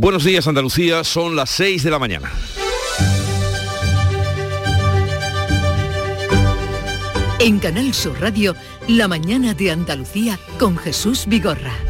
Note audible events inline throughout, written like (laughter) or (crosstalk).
Buenos días Andalucía, son las 6 de la mañana. En Canal Sur Radio, La mañana de Andalucía con Jesús Vigorra.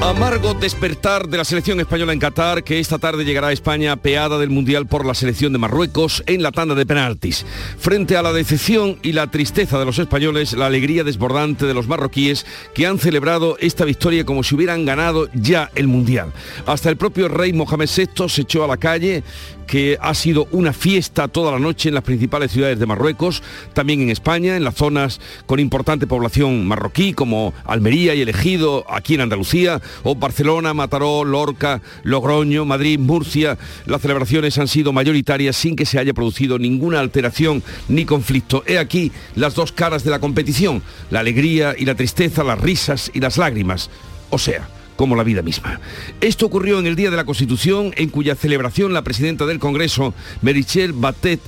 Amargo despertar de la selección española en Qatar, que esta tarde llegará a España peada del Mundial por la selección de Marruecos en la tanda de penaltis. Frente a la decepción y la tristeza de los españoles, la alegría desbordante de los marroquíes que han celebrado esta victoria como si hubieran ganado ya el Mundial. Hasta el propio rey Mohamed VI se echó a la calle que ha sido una fiesta toda la noche en las principales ciudades de Marruecos, también en España, en las zonas con importante población marroquí como Almería y El Ejido, aquí en Andalucía, o Barcelona, Mataró, Lorca, Logroño, Madrid, Murcia. Las celebraciones han sido mayoritarias sin que se haya producido ninguna alteración ni conflicto. He aquí las dos caras de la competición, la alegría y la tristeza, las risas y las lágrimas. O sea, como la vida misma. Esto ocurrió en el Día de la Constitución, en cuya celebración la presidenta del Congreso, Merichel Batet,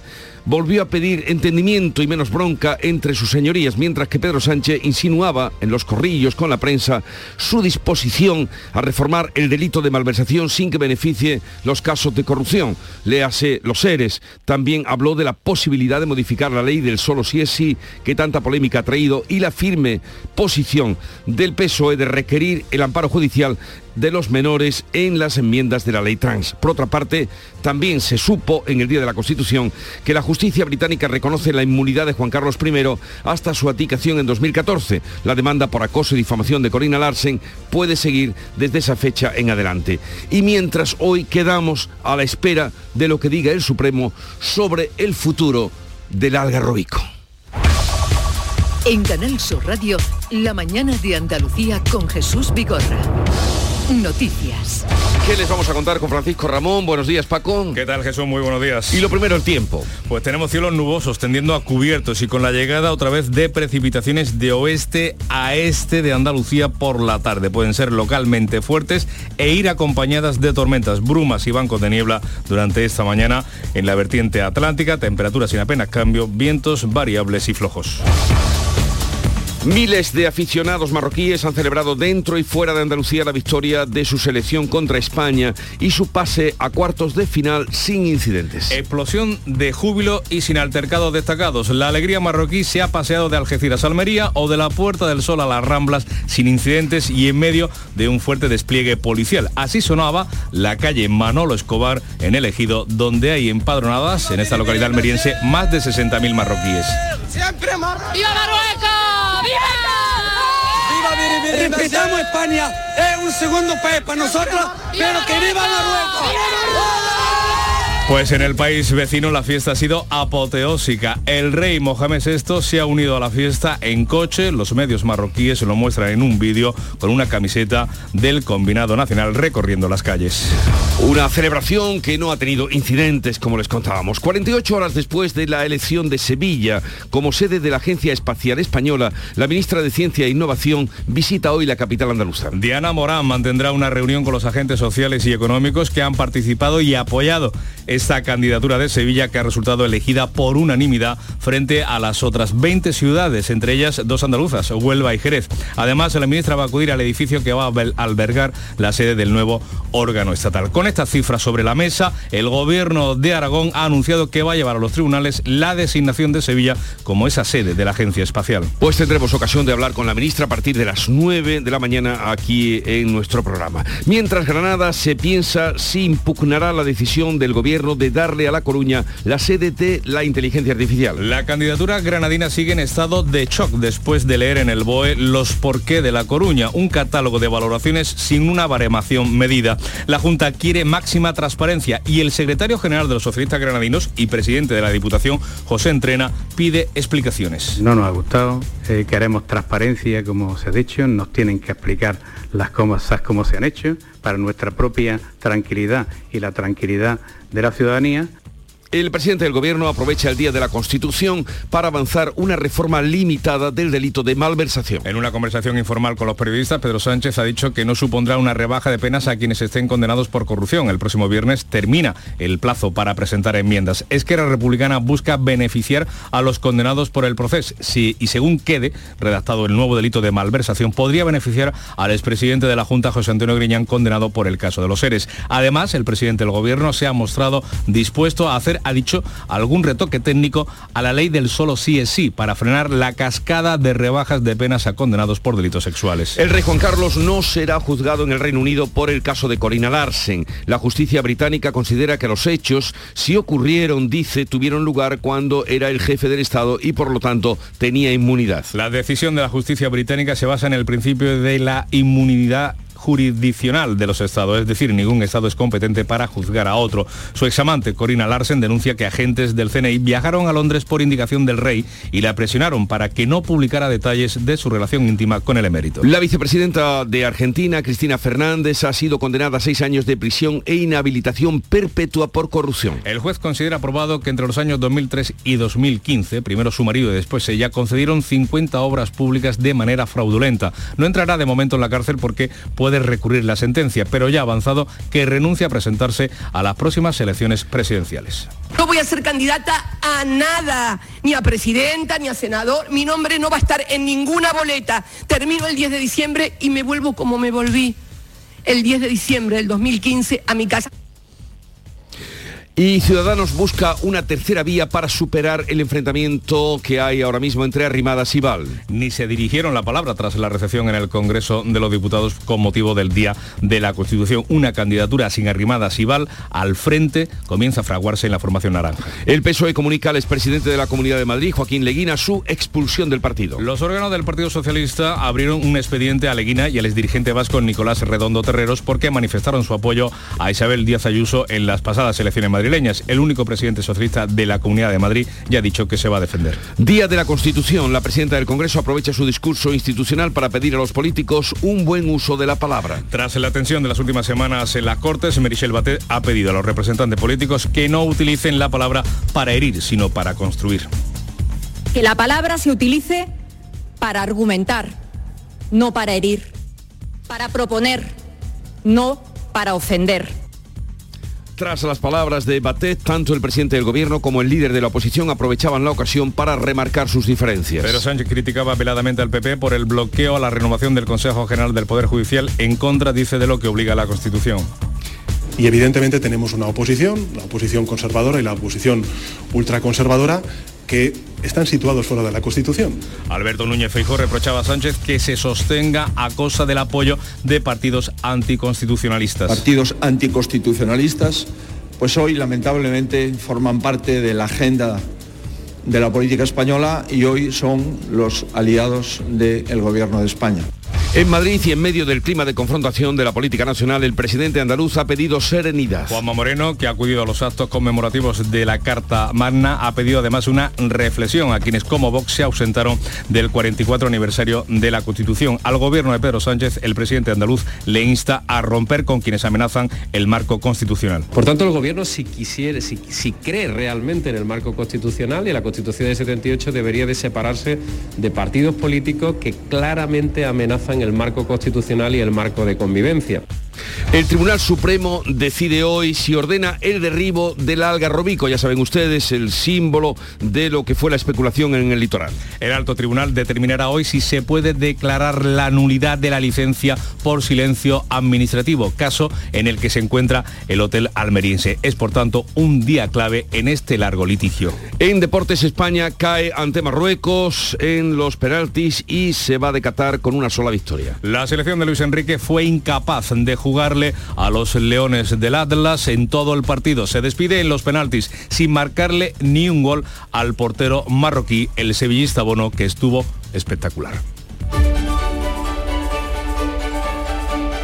volvió a pedir entendimiento y menos bronca entre sus señorías, mientras que Pedro Sánchez insinuaba en los corrillos con la prensa su disposición a reformar el delito de malversación sin que beneficie los casos de corrupción. Léase los seres. También habló de la posibilidad de modificar la ley del solo si es sí, que tanta polémica ha traído, y la firme posición del PSOE de requerir el amparo judicial de los menores en las enmiendas de la ley trans. Por otra parte, también se supo en el Día de la Constitución que la justicia británica reconoce la inmunidad de Juan Carlos I hasta su aticación en 2014. La demanda por acoso y difamación de Corina Larsen puede seguir desde esa fecha en adelante. Y mientras hoy quedamos a la espera de lo que diga el Supremo sobre el futuro del algarrobico. En Canal Sur Radio, La mañana de Andalucía con Jesús Vigorra. Noticias. ¿Qué les vamos a contar con Francisco Ramón? Buenos días, Paco. ¿Qué tal, Jesús? Muy buenos días. Y lo primero, el tiempo. Pues tenemos cielos nubosos tendiendo a cubiertos y con la llegada otra vez de precipitaciones de oeste a este de Andalucía por la tarde. Pueden ser localmente fuertes e ir acompañadas de tormentas, brumas y bancos de niebla durante esta mañana en la vertiente atlántica. Temperaturas sin apenas cambio, vientos variables y flojos. Miles de aficionados marroquíes han celebrado dentro y fuera de Andalucía la victoria de su selección contra España y su pase a cuartos de final sin incidentes. Explosión de júbilo y sin altercados destacados. La alegría marroquí se ha paseado de Algeciras a Almería o de la Puerta del Sol a las Ramblas sin incidentes y en medio de un fuerte despliegue policial. Así sonaba la calle Manolo Escobar en el ejido donde hay empadronadas en esta localidad almeriense más de 60.000 marroquíes. ¡Siempre ¡Viva Marruecos! ¡Viva! ¡Viva, Respetamos España, es un segundo país para nosotros, pero que viva Marruecos. Pues en el país vecino la fiesta ha sido apoteósica. El rey Mohamed VI se ha unido a la fiesta en coche. Los medios marroquíes se lo muestran en un vídeo con una camiseta del combinado nacional recorriendo las calles. Una celebración que no ha tenido incidentes, como les contábamos. 48 horas después de la elección de Sevilla como sede de la Agencia Espacial Española, la ministra de Ciencia e Innovación visita hoy la capital andaluza. Diana Morán mantendrá una reunión con los agentes sociales y económicos que han participado y apoyado esta candidatura de Sevilla que ha resultado elegida por unanimidad frente a las otras 20 ciudades, entre ellas dos andaluzas, Huelva y Jerez. Además, la ministra va a acudir al edificio que va a albergar la sede del nuevo órgano estatal. Con estas cifras sobre la mesa, el gobierno de Aragón ha anunciado que va a llevar a los tribunales la designación de Sevilla como esa sede de la Agencia Espacial. Pues tendremos ocasión de hablar con la ministra a partir de las 9 de la mañana aquí en nuestro programa. Mientras Granada se piensa si impugnará la decisión del gobierno de darle a La Coruña la sede de la inteligencia artificial. La candidatura granadina sigue en estado de shock después de leer en el BOE los porqué de La Coruña, un catálogo de valoraciones sin una baremación medida. La Junta quiere máxima transparencia y el secretario general de los socialistas granadinos y presidente de la Diputación, José Entrena, pide explicaciones. No nos ha gustado, eh, queremos transparencia, como se ha dicho, nos tienen que explicar las cosas como se han hecho para nuestra propia tranquilidad y la tranquilidad de la ciudadanía El presidente del gobierno aprovecha el Día de la Constitución para avanzar una reforma limitada del delito de malversación. En una conversación informal con los periodistas, Pedro Sánchez ha dicho que no supondrá una rebaja de penas a quienes estén condenados por corrupción. El próximo viernes termina el plazo para presentar enmiendas. Es que la Republicana busca beneficiar a los condenados por el proceso si, y según quede redactado el nuevo delito de malversación, podría beneficiar al expresidente de la Junta, José Antonio Griñán, condenado por el caso de los seres. Además, el presidente del gobierno se ha mostrado dispuesto a hacer ha dicho, algún retoque técnico a la ley del solo sí es sí para frenar la cascada de rebajas de penas a condenados por delitos sexuales. El rey Juan Carlos no será juzgado en el Reino Unido por el caso de Corina Larsen. La justicia británica considera que los hechos, si ocurrieron, dice, tuvieron lugar cuando era el jefe del Estado y por lo tanto tenía inmunidad. La decisión de la justicia británica se basa en el principio de la inmunidad jurisdiccional de los estados, es decir, ningún estado es competente para juzgar a otro. Su examante, Corina Larsen, denuncia que agentes del CNI viajaron a Londres por indicación del rey y la presionaron para que no publicara detalles de su relación íntima con el emérito. La vicepresidenta de Argentina, Cristina Fernández, ha sido condenada a seis años de prisión e inhabilitación perpetua por corrupción. El juez considera aprobado que entre los años 2003 y 2015, primero su marido y después ella, concedieron 50 obras públicas de manera fraudulenta. No entrará de momento en la cárcel porque puede puede recurrir la sentencia, pero ya ha avanzado que renuncia a presentarse a las próximas elecciones presidenciales. No voy a ser candidata a nada, ni a presidenta, ni a senador. Mi nombre no va a estar en ninguna boleta. Termino el 10 de diciembre y me vuelvo como me volví el 10 de diciembre del 2015 a mi casa. Y Ciudadanos busca una tercera vía para superar el enfrentamiento que hay ahora mismo entre Arrimadas y Val. Ni se dirigieron la palabra tras la recepción en el Congreso de los Diputados con motivo del Día de la Constitución. Una candidatura sin Arrimadas y Val al frente comienza a fraguarse en la formación naranja. El PSOE comunica al expresidente de la Comunidad de Madrid, Joaquín Leguina, su expulsión del partido. Los órganos del Partido Socialista abrieron un expediente a Leguina y al exdirigente vasco Nicolás Redondo Terreros porque manifestaron su apoyo a Isabel Díaz Ayuso en las pasadas elecciones madrileñas el único presidente socialista de la Comunidad de Madrid, ya ha dicho que se va a defender. Día de la Constitución. La presidenta del Congreso aprovecha su discurso institucional para pedir a los políticos un buen uso de la palabra. Tras la tensión de las últimas semanas en las Cortes, Merichel Batet ha pedido a los representantes políticos que no utilicen la palabra para herir, sino para construir. Que la palabra se utilice para argumentar, no para herir, para proponer, no para ofender tras las palabras de Batet, tanto el presidente del gobierno como el líder de la oposición aprovechaban la ocasión para remarcar sus diferencias. Pero Sánchez criticaba veladamente al PP por el bloqueo a la renovación del Consejo General del Poder Judicial en contra, dice, de lo que obliga la Constitución. Y evidentemente tenemos una oposición, la oposición conservadora y la oposición ultraconservadora, que están situados fuera de la Constitución. Alberto Núñez Feijóo reprochaba a Sánchez que se sostenga a cosa del apoyo de partidos anticonstitucionalistas. Partidos anticonstitucionalistas, pues hoy lamentablemente forman parte de la agenda de la política española y hoy son los aliados del gobierno de España. En Madrid y en medio del clima de confrontación de la política nacional, el presidente andaluz ha pedido serenidad. Juanma Moreno, que ha acudido a los actos conmemorativos de la Carta Magna, ha pedido además una reflexión a quienes como Vox se ausentaron del 44 aniversario de la Constitución. Al gobierno de Pedro Sánchez, el presidente andaluz le insta a romper con quienes amenazan el marco constitucional. Por tanto, el gobierno, si quisiera, si, si cree realmente en el marco constitucional y la Constitución de 78, debería de separarse de partidos políticos que claramente amenazan el marco constitucional y el marco de convivencia. El Tribunal Supremo decide hoy si ordena el derribo del algarrobico, ya saben ustedes, el símbolo de lo que fue la especulación en el litoral. El alto tribunal determinará hoy si se puede declarar la nulidad de la licencia por silencio administrativo, caso en el que se encuentra el hotel almeriense. Es por tanto un día clave en este largo litigio. En Deportes España cae ante Marruecos en los penaltis y se va a decatar con una sola victoria. La selección de Luis Enrique fue incapaz de jugar jugarle a los Leones del Atlas en todo el partido. Se despide en los penaltis sin marcarle ni un gol al portero marroquí, el sevillista Bono, que estuvo espectacular.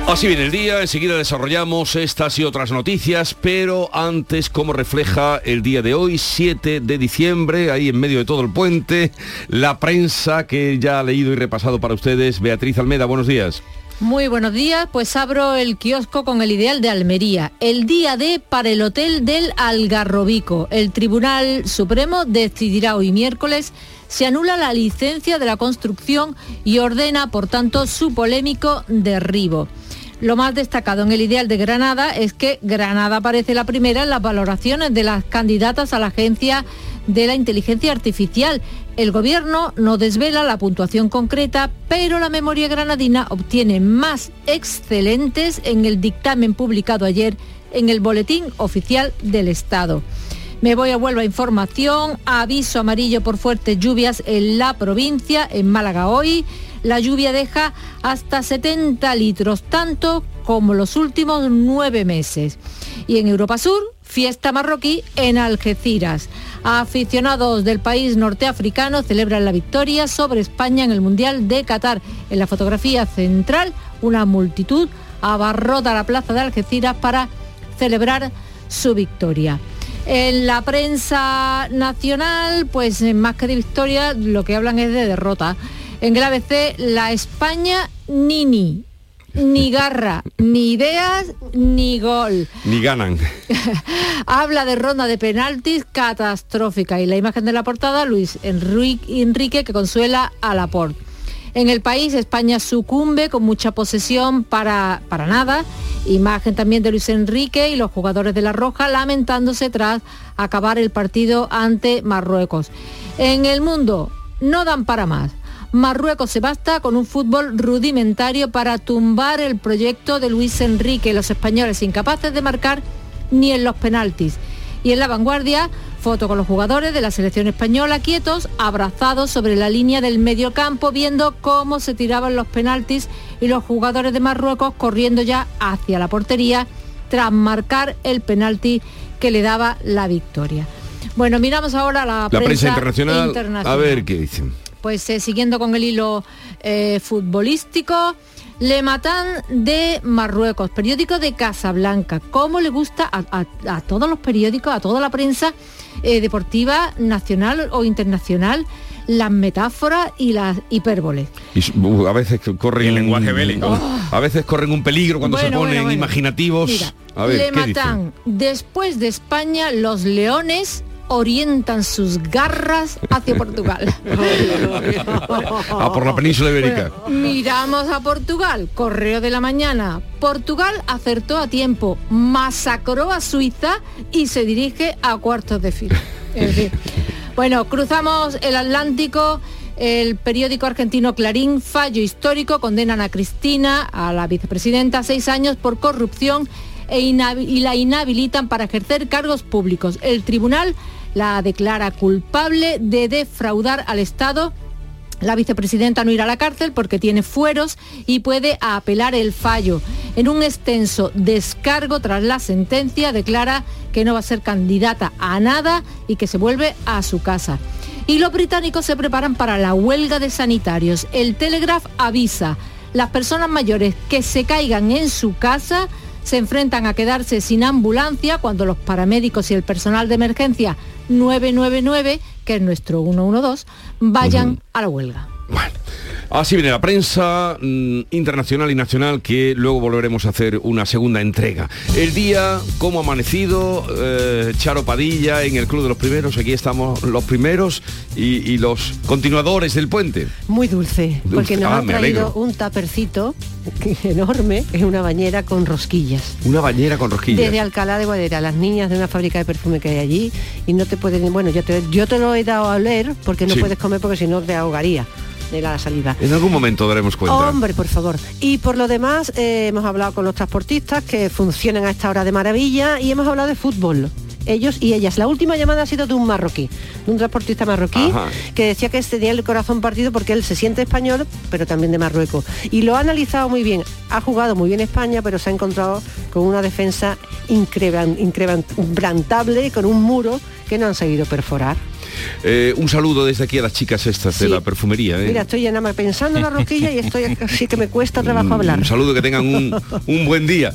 Así viene el día, enseguida desarrollamos estas y otras noticias, pero antes, como refleja el día de hoy, 7 de diciembre, ahí en medio de todo el puente, la prensa que ya ha leído y repasado para ustedes, Beatriz Almeda, buenos días. Muy buenos días, pues abro el kiosco con el ideal de Almería. El día D para el Hotel del Algarrobico. El Tribunal Supremo decidirá hoy miércoles se anula la licencia de la construcción y ordena, por tanto, su polémico derribo. Lo más destacado en el ideal de Granada es que Granada aparece la primera en las valoraciones de las candidatas a la agencia de la inteligencia artificial. El gobierno no desvela la puntuación concreta, pero la memoria granadina obtiene más excelentes en el dictamen publicado ayer en el Boletín Oficial del Estado. Me voy a Huelva Información, aviso amarillo por fuertes lluvias en la provincia, en Málaga hoy. La lluvia deja hasta 70 litros, tanto como los últimos nueve meses. Y en Europa Sur, fiesta marroquí en Algeciras. Aficionados del país norteafricano celebran la victoria sobre España en el Mundial de Qatar. En la fotografía central, una multitud abarrota la plaza de Algeciras para celebrar su victoria. En la prensa nacional, pues más que de victoria, lo que hablan es de derrota. En el ABC, la España Nini. Ni garra, ni ideas, ni gol. Ni ganan. (laughs) Habla de ronda de penaltis catastrófica y la imagen de la portada, Luis Enrique, que consuela a Laporte. En el país España sucumbe con mucha posesión para, para nada. Imagen también de Luis Enrique y los jugadores de La Roja lamentándose tras acabar el partido ante Marruecos. En el mundo no dan para más. Marruecos se basta con un fútbol rudimentario para tumbar el proyecto de Luis Enrique, los españoles incapaces de marcar ni en los penaltis. Y en la vanguardia, foto con los jugadores de la selección española quietos, abrazados sobre la línea del medio campo, viendo cómo se tiraban los penaltis y los jugadores de Marruecos corriendo ya hacia la portería tras marcar el penalti que le daba la victoria. Bueno, miramos ahora la, la prensa, internacional, A ver qué dicen. Pues eh, siguiendo con el hilo eh, futbolístico, le Matan de Marruecos, periódico de Casablanca. ¿Cómo le gusta a, todos los periódicos, a toda la prensa eh, deportiva nacional o internacional? las metáforas y las hipérboles. Y uh, a veces corren el lenguaje bélico. Oh. A veces corren un peligro cuando se ponen imaginativos. le matan después de España los leones orientan sus garras hacia Portugal. (laughs) a por la península ibérica. miramos a Portugal, correo de la mañana. Portugal acertó a tiempo, masacró a Suiza y se dirige a cuartos de final. (laughs) bueno, cruzamos el Atlántico. El periódico argentino Clarín, fallo histórico, condenan a Cristina, a la vicepresidenta, a seis años por corrupción e y la inhabilitan para ejercer cargos públicos. El tribunal la declara culpable de defraudar al Estado la vicepresidenta no irá a la cárcel porque tiene fueros y puede apelar el fallo. En un extenso descargo tras la sentencia declara que no va a ser candidata a nada y que se vuelve a su casa. Y los británicos se preparan para la huelga de sanitarios. El Telegraph avisa, las personas mayores que se caigan en su casa se enfrentan a quedarse sin ambulancia cuando los paramédicos y el personal de emergencia 999, que es nuestro 112, vayan a la huelga. Así viene la prensa mm, internacional y nacional que luego volveremos a hacer una segunda entrega. El día, como amanecido, eh, Charo Padilla en el Club de los Primeros, aquí estamos los primeros y, los continuadores del puente. Muy dulce, porque nos ah, han traído un tapercito (laughs) enorme, es una bañera con rosquillas. Una bañera con rosquillas. Desde Alcalá de Guadera, las niñas de una fábrica de perfume que hay allí y no te pueden, bueno, yo te, yo te lo he dado a leer porque no puedes comer porque si no te ahogaría de la salida. En algún momento daremos cuenta. Hombre, por favor. Y por lo demás, eh, hemos hablado con los transportistas que funcionan a esta hora de maravilla y hemos hablado de fútbol ellos y ellas. La última llamada ha sido de un marroquí, de un transportista marroquí, que decía que tenía el corazón partido porque él se siente español, pero también de Marruecos. Y lo ha analizado muy bien. Ha jugado muy bien España, pero se ha encontrado con una defensa increbrantable, con un muro que no han sabido perforar. Eh, un saludo desde aquí a las chicas estas de la perfumería. ¿eh? Mira, estoy ya nada más pensando en la roquilla y estoy (laughs) así que me cuesta trabajo hablar. Un saludo, que tengan un, (laughs) un buen día.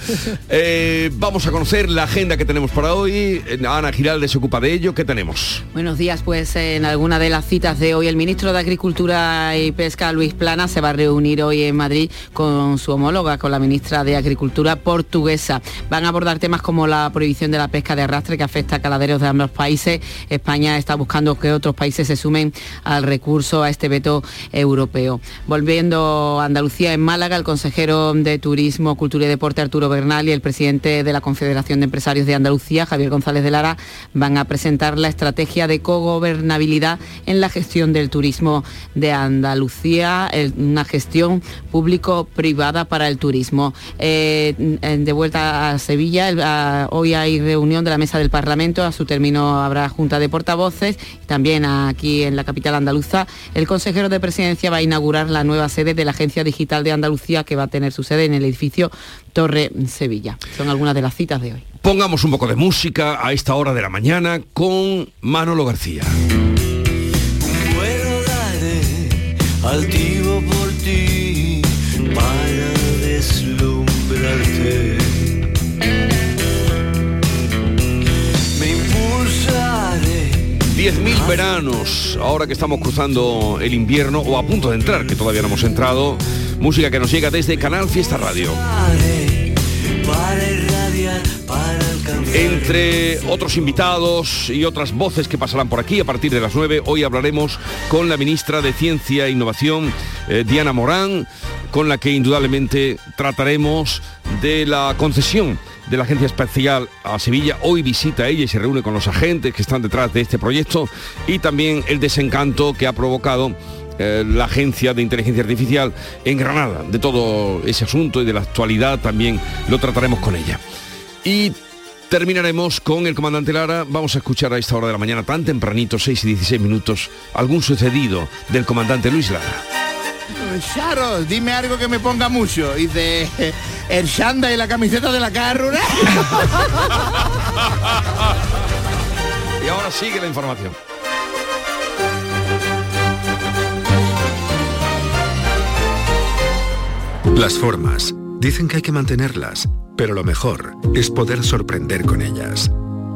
Eh, vamos a conocer la agenda que tenemos para hoy. Ana Giralde se ocupa de ello. ¿Qué tenemos? Buenos días, pues en alguna de las citas de hoy el ministro de Agricultura y Pesca, Luis Plana, se va a reunir hoy en Madrid con su homóloga, con la ministra de Agricultura portuguesa. Van a abordar temas como la prohibición de la pesca de arrastre que afecta a caladeros de ambos países. España está buscando que otros países se sumen al recurso a este veto europeo. Volviendo a Andalucía, en Málaga, el consejero de Turismo, Cultura y Deporte, Arturo Bernal, y el presidente de la Confederación de Empresarios de Andalucía, Javier González de Lara, van a presentar la estrategia de cogobernabilidad en la gestión del turismo de Andalucía, una gestión público-privada para el turismo. Eh, de vuelta a Sevilla, hoy hay reunión de la mesa del Parlamento, a su término habrá junta de portavoces, también aquí en la capital andaluza, el consejero de presidencia va a inaugurar la nueva sede de la Agencia Digital de Andalucía que va a tener su sede en el edificio Torre Sevilla. Son algunas de las citas de hoy. Pongamos un poco de música a esta hora de la mañana con Manolo García. altivo por ti 10.000 veranos, ahora que estamos cruzando el invierno o a punto de entrar, que todavía no hemos entrado. Música que nos llega desde Canal Fiesta Radio. Entre otros invitados y otras voces que pasarán por aquí a partir de las 9, hoy hablaremos con la ministra de Ciencia e Innovación, eh, Diana Morán, con la que indudablemente trataremos de la concesión de la Agencia Espacial a Sevilla. Hoy visita ella y se reúne con los agentes que están detrás de este proyecto y también el desencanto que ha provocado eh, la Agencia de Inteligencia Artificial en Granada. De todo ese asunto y de la actualidad también lo trataremos con ella. Y terminaremos con el comandante Lara. Vamos a escuchar a esta hora de la mañana, tan tempranito, 6 y 16 minutos, algún sucedido del comandante Luis Lara. Charo, dime algo que me ponga mucho. Y de el shanda y la camiseta de la carrura. (laughs) y ahora sigue la información. Las formas. Dicen que hay que mantenerlas pero lo mejor es poder sorprender con ellas.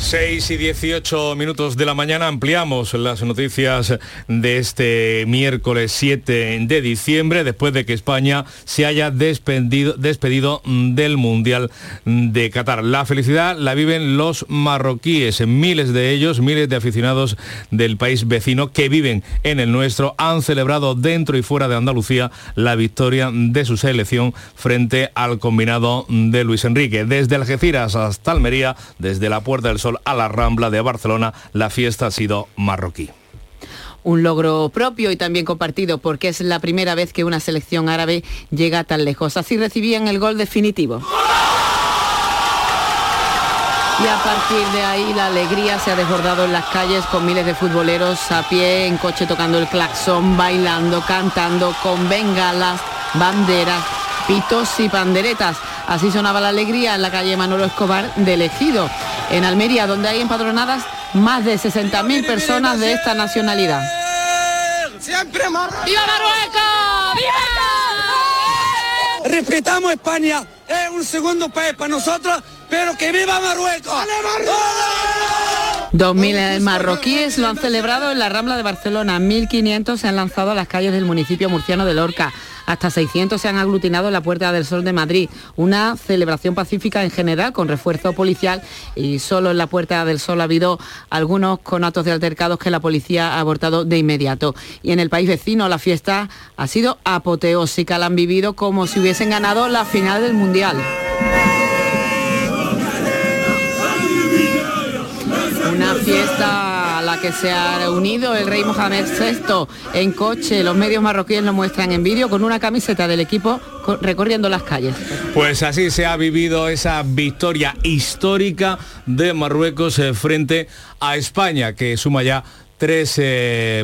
6 y 18 minutos de la mañana ampliamos las noticias de este miércoles 7 de diciembre después de que España se haya despedido, despedido del Mundial de Qatar. La felicidad la viven los marroquíes, miles de ellos, miles de aficionados del país vecino que viven en el nuestro han celebrado dentro y fuera de Andalucía la victoria de su selección frente al combinado de Luis Enrique. Desde Algeciras hasta Almería, desde la Puerta del Sol a la Rambla de Barcelona, la fiesta ha sido marroquí un logro propio y también compartido porque es la primera vez que una selección árabe llega tan lejos. Así recibían el gol definitivo. Y a partir de ahí la alegría se ha desbordado en las calles con miles de futboleros a pie, en coche tocando el claxon, bailando, cantando, con bengalas, banderas, pitos y panderetas. Así sonaba la alegría en la calle Manolo Escobar de Ejido en Almería, donde hay empadronadas más de 60.000 personas de esta nacionalidad. ¡Siempre ¡Viva Marruecos! ¡Viva! Respetamos España, es un segundo país para nosotros, pero que viva Marruecos. ¡Marruecos! 2.000 marroquíes lo han celebrado en la Rambla de Barcelona, 1.500 se han lanzado a las calles del municipio murciano de Lorca, hasta 600 se han aglutinado en la Puerta del Sol de Madrid, una celebración pacífica en general con refuerzo policial y solo en la Puerta del Sol ha habido algunos conatos de altercados que la policía ha abortado de inmediato. Y en el país vecino la fiesta ha sido apoteósica, la han vivido como si hubiesen ganado la final del Mundial. Fiesta a la que se ha reunido el rey Mohamed VI en coche. Los medios marroquíes lo muestran en vídeo con una camiseta del equipo co- recorriendo las calles. Pues así se ha vivido esa victoria histórica de Marruecos eh, frente a España, que suma ya tres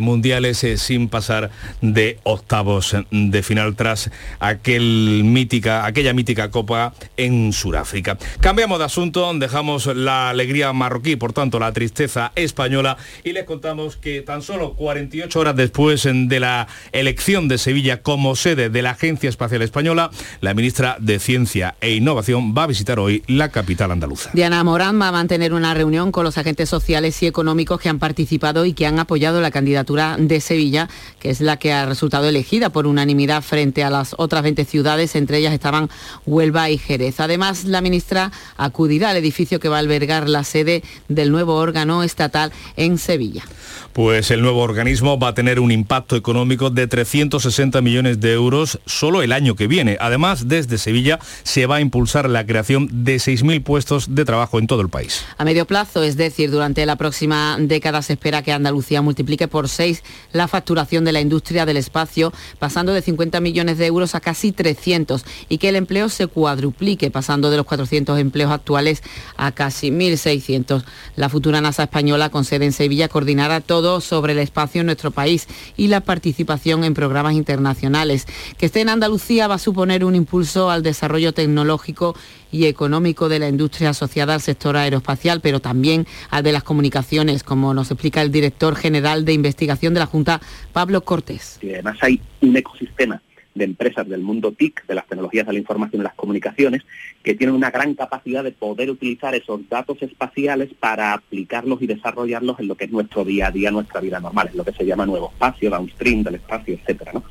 mundiales eh, sin pasar de octavos de final tras aquel mítica, aquella mítica copa en Sudáfrica. Cambiamos de asunto, dejamos la alegría marroquí, por tanto la tristeza española y les contamos que tan solo 48 horas después de la elección de Sevilla como sede de la Agencia Espacial Española, la ministra de Ciencia e Innovación va a visitar hoy la capital andaluza. Diana Morán va a mantener una reunión con los agentes sociales y económicos que han participado y que han apoyado la candidatura de Sevilla, que es la que ha resultado elegida por unanimidad frente a las otras 20 ciudades, entre ellas estaban Huelva y Jerez. Además, la ministra acudirá al edificio que va a albergar la sede del nuevo órgano estatal en Sevilla. Pues el nuevo organismo va a tener un impacto económico de 360 millones de euros solo el año que viene. Además, desde Sevilla se va a impulsar la creación de 6.000 puestos de trabajo en todo el país. A medio plazo, es decir, durante la próxima década se espera que Andalucía multiplique por seis la facturación de la industria del espacio, pasando de 50 millones de euros a casi 300, y que el empleo se cuadruplique, pasando de los 400 empleos actuales a casi 1.600. La futura NASA española, con sede en Sevilla, coordinará todo sobre el espacio en nuestro país y la participación en programas internacionales. Que esté en Andalucía va a suponer un impulso al desarrollo tecnológico y económico de la industria asociada al sector aeroespacial, pero también al de las comunicaciones, como nos explica el director general de investigación de la Junta, Pablo Cortés. Y además hay un ecosistema de empresas del mundo TIC, de las tecnologías de la información y las comunicaciones, que tienen una gran capacidad de poder utilizar esos datos espaciales para aplicarlos y desarrollarlos en lo que es nuestro día a día, nuestra vida normal, en lo que se llama nuevo espacio, downstream del espacio, etcétera, ¿no?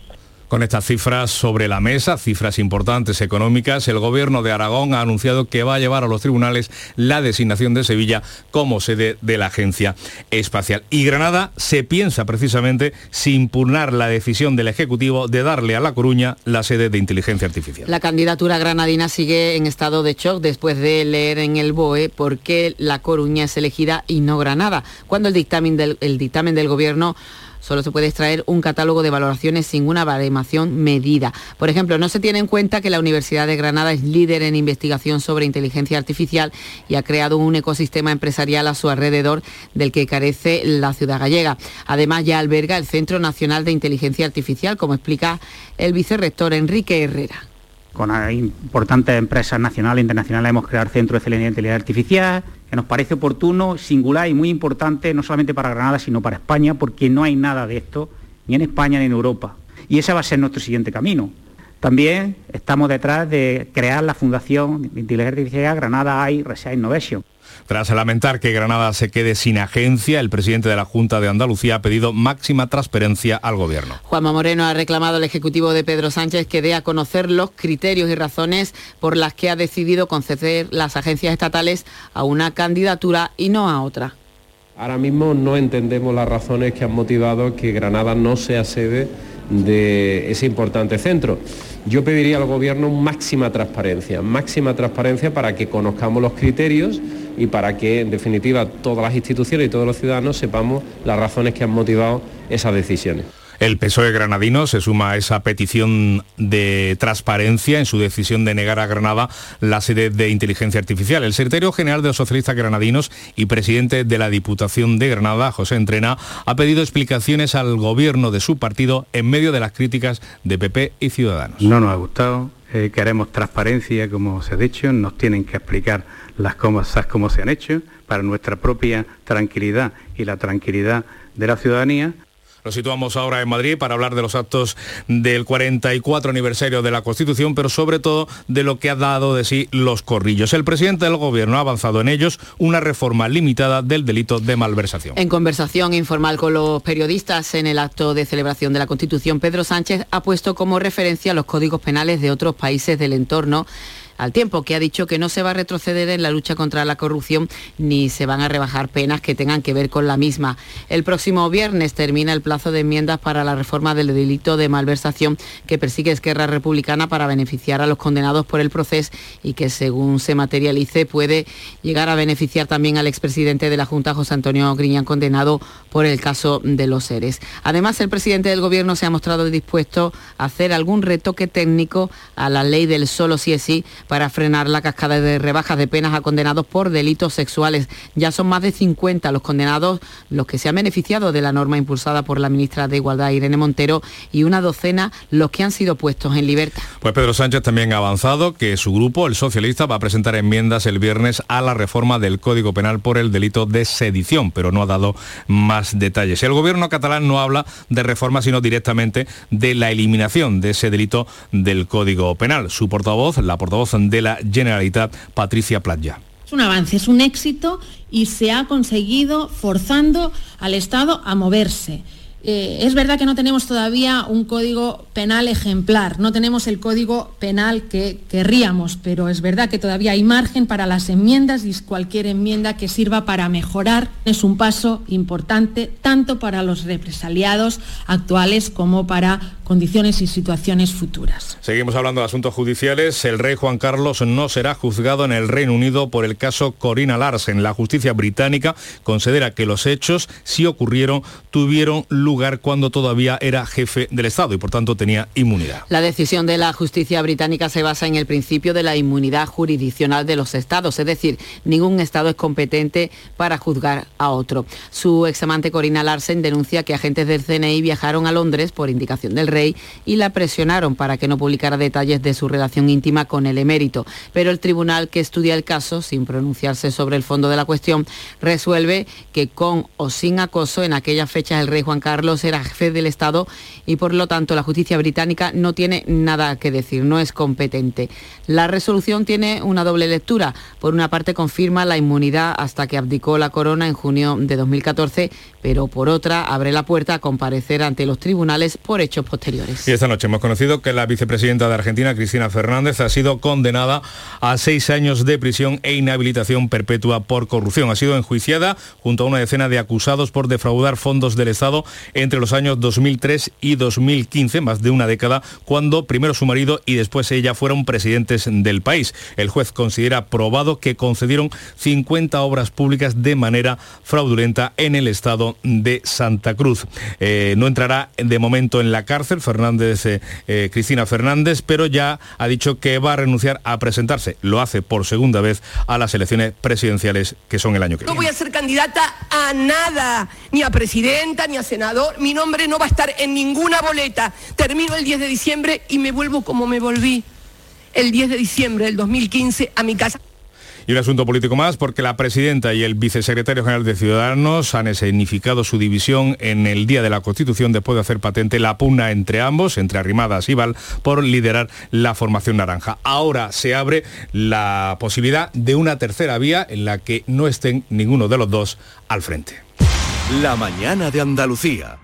Con estas cifras sobre la mesa, cifras importantes económicas, el gobierno de Aragón ha anunciado que va a llevar a los tribunales la designación de Sevilla como sede de la agencia espacial. Y Granada se piensa precisamente si impugnar la decisión del Ejecutivo de darle a La Coruña la sede de inteligencia artificial. La candidatura granadina sigue en estado de shock después de leer en el BOE por qué La Coruña es elegida y no Granada, cuando el dictamen del, el dictamen del gobierno solo se puede extraer un catálogo de valoraciones sin una baremación medida. Por ejemplo, no se tiene en cuenta que la Universidad de Granada es líder en investigación sobre inteligencia artificial y ha creado un ecosistema empresarial a su alrededor del que carece la ciudad gallega. Además, ya alberga el Centro Nacional de Inteligencia Artificial, como explica el vicerrector Enrique Herrera. Con importantes empresas nacionales e internacionales hemos creado el Centro de Excelencia de Inteligencia Artificial, que nos parece oportuno, singular y muy importante, no solamente para Granada, sino para España, porque no hay nada de esto, ni en España ni en Europa. Y ese va a ser nuestro siguiente camino. También estamos detrás de crear la Fundación de Inteligencia Artificial Granada AI Research Innovation. Tras lamentar que Granada se quede sin agencia, el presidente de la Junta de Andalucía ha pedido máxima transparencia al gobierno. Juanma Moreno ha reclamado al Ejecutivo de Pedro Sánchez que dé a conocer los criterios y razones por las que ha decidido conceder las agencias estatales a una candidatura y no a otra. Ahora mismo no entendemos las razones que han motivado que Granada no sea sede de ese importante centro. Yo pediría al Gobierno máxima transparencia, máxima transparencia para que conozcamos los criterios y para que, en definitiva, todas las instituciones y todos los ciudadanos sepamos las razones que han motivado esas decisiones. El PSOE granadino se suma a esa petición de transparencia en su decisión de negar a Granada la sede de inteligencia artificial. El secretario general de los socialistas granadinos y presidente de la Diputación de Granada, José Entrena, ha pedido explicaciones al gobierno de su partido en medio de las críticas de PP y Ciudadanos. No nos ha gustado, eh, queremos transparencia, como se ha dicho, nos tienen que explicar las cosas como se han hecho para nuestra propia tranquilidad y la tranquilidad de la ciudadanía. Lo situamos ahora en Madrid para hablar de los actos del 44 aniversario de la Constitución, pero sobre todo de lo que ha dado de sí los corrillos. El presidente del Gobierno ha avanzado en ellos una reforma limitada del delito de malversación. En conversación informal con los periodistas en el acto de celebración de la Constitución, Pedro Sánchez ha puesto como referencia los códigos penales de otros países del entorno al tiempo que ha dicho que no se va a retroceder en la lucha contra la corrupción ni se van a rebajar penas que tengan que ver con la misma. El próximo viernes termina el plazo de enmiendas para la reforma del delito de malversación que persigue Esquerra Republicana para beneficiar a los condenados por el proceso y que según se materialice puede llegar a beneficiar también al expresidente de la Junta, José Antonio Griñán, condenado por el caso de los seres. Además, el presidente del Gobierno se ha mostrado dispuesto a hacer algún retoque técnico a la ley del solo sí es sí para frenar la cascada de rebajas de penas a condenados por delitos sexuales. Ya son más de 50 los condenados los que se han beneficiado de la norma impulsada por la ministra de Igualdad, Irene Montero, y una docena los que han sido puestos en libertad. Pues Pedro Sánchez también ha avanzado que su grupo, el socialista, va a presentar enmiendas el viernes a la reforma del Código Penal por el delito de sedición, pero no ha dado más detalles. El gobierno catalán no habla de reforma, sino directamente de la eliminación de ese delito del Código Penal. Su portavoz, la portavoz de la Generalitat, Patricia Platja. Es un avance, es un éxito y se ha conseguido forzando al Estado a moverse. Eh, es verdad que no tenemos todavía un código penal ejemplar, no tenemos el código penal que querríamos, pero es verdad que todavía hay margen para las enmiendas y cualquier enmienda que sirva para mejorar es un paso importante tanto para los represaliados actuales como para condiciones y situaciones futuras. Seguimos hablando de asuntos judiciales. El rey Juan Carlos no será juzgado en el Reino Unido por el caso Corina Larsen. La justicia británica considera que los hechos, si ocurrieron, tuvieron lugar cuando todavía era jefe del Estado y por tanto tenía inmunidad. La decisión de la justicia británica se basa en el principio de la inmunidad jurisdiccional de los estados, es decir, ningún estado es competente para juzgar a otro. Su examante Corina Larsen denuncia que agentes del CNI viajaron a Londres por indicación del rey y la presionaron para que no publicara detalles de su relación íntima con el emérito. Pero el tribunal que estudia el caso, sin pronunciarse sobre el fondo de la cuestión, resuelve que con o sin acoso en aquellas fechas el rey Juan Carlos era jefe del Estado y por lo tanto la justicia británica no tiene nada que decir, no es competente. La resolución tiene una doble lectura. Por una parte confirma la inmunidad hasta que abdicó la corona en junio de 2014, pero por otra abre la puerta a comparecer ante los tribunales por hechos posteriores. Y esta noche hemos conocido que la vicepresidenta de Argentina, Cristina Fernández, ha sido condenada a seis años de prisión e inhabilitación perpetua por corrupción. Ha sido enjuiciada junto a una decena de acusados por defraudar fondos del Estado entre los años 2003 y 2015, más de una década, cuando primero su marido y después ella fueron presidentes del país. El juez considera probado que concedieron 50 obras públicas de manera fraudulenta en el Estado de Santa Cruz. Eh, no entrará de momento en la cárcel Fernández, eh, eh, Cristina Fernández, pero ya ha dicho que va a renunciar a presentarse, lo hace por segunda vez a las elecciones presidenciales que son el año que No viene. voy a ser candidata a nada, ni a presidenta, ni a senador. Mi nombre no va a estar en ninguna boleta. Termino el 10 de diciembre y me vuelvo como me volví el 10 de diciembre del 2015 a mi casa. Y un asunto político más, porque la presidenta y el vicesecretario general de Ciudadanos han escenificado su división en el Día de la Constitución después de hacer patente la pugna entre ambos, entre Arrimadas y Val, por liderar la formación naranja. Ahora se abre la posibilidad de una tercera vía en la que no estén ninguno de los dos al frente. La mañana de Andalucía.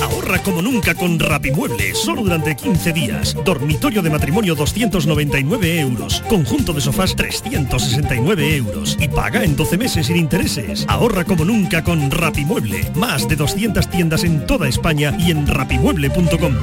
Ahorra como nunca con Rapimueble, solo durante 15 días. Dormitorio de matrimonio 299 euros. Conjunto de sofás 369 euros. Y paga en 12 meses sin intereses. Ahorra como nunca con Rapimueble. Más de 200 tiendas en toda España y en rapimueble.com.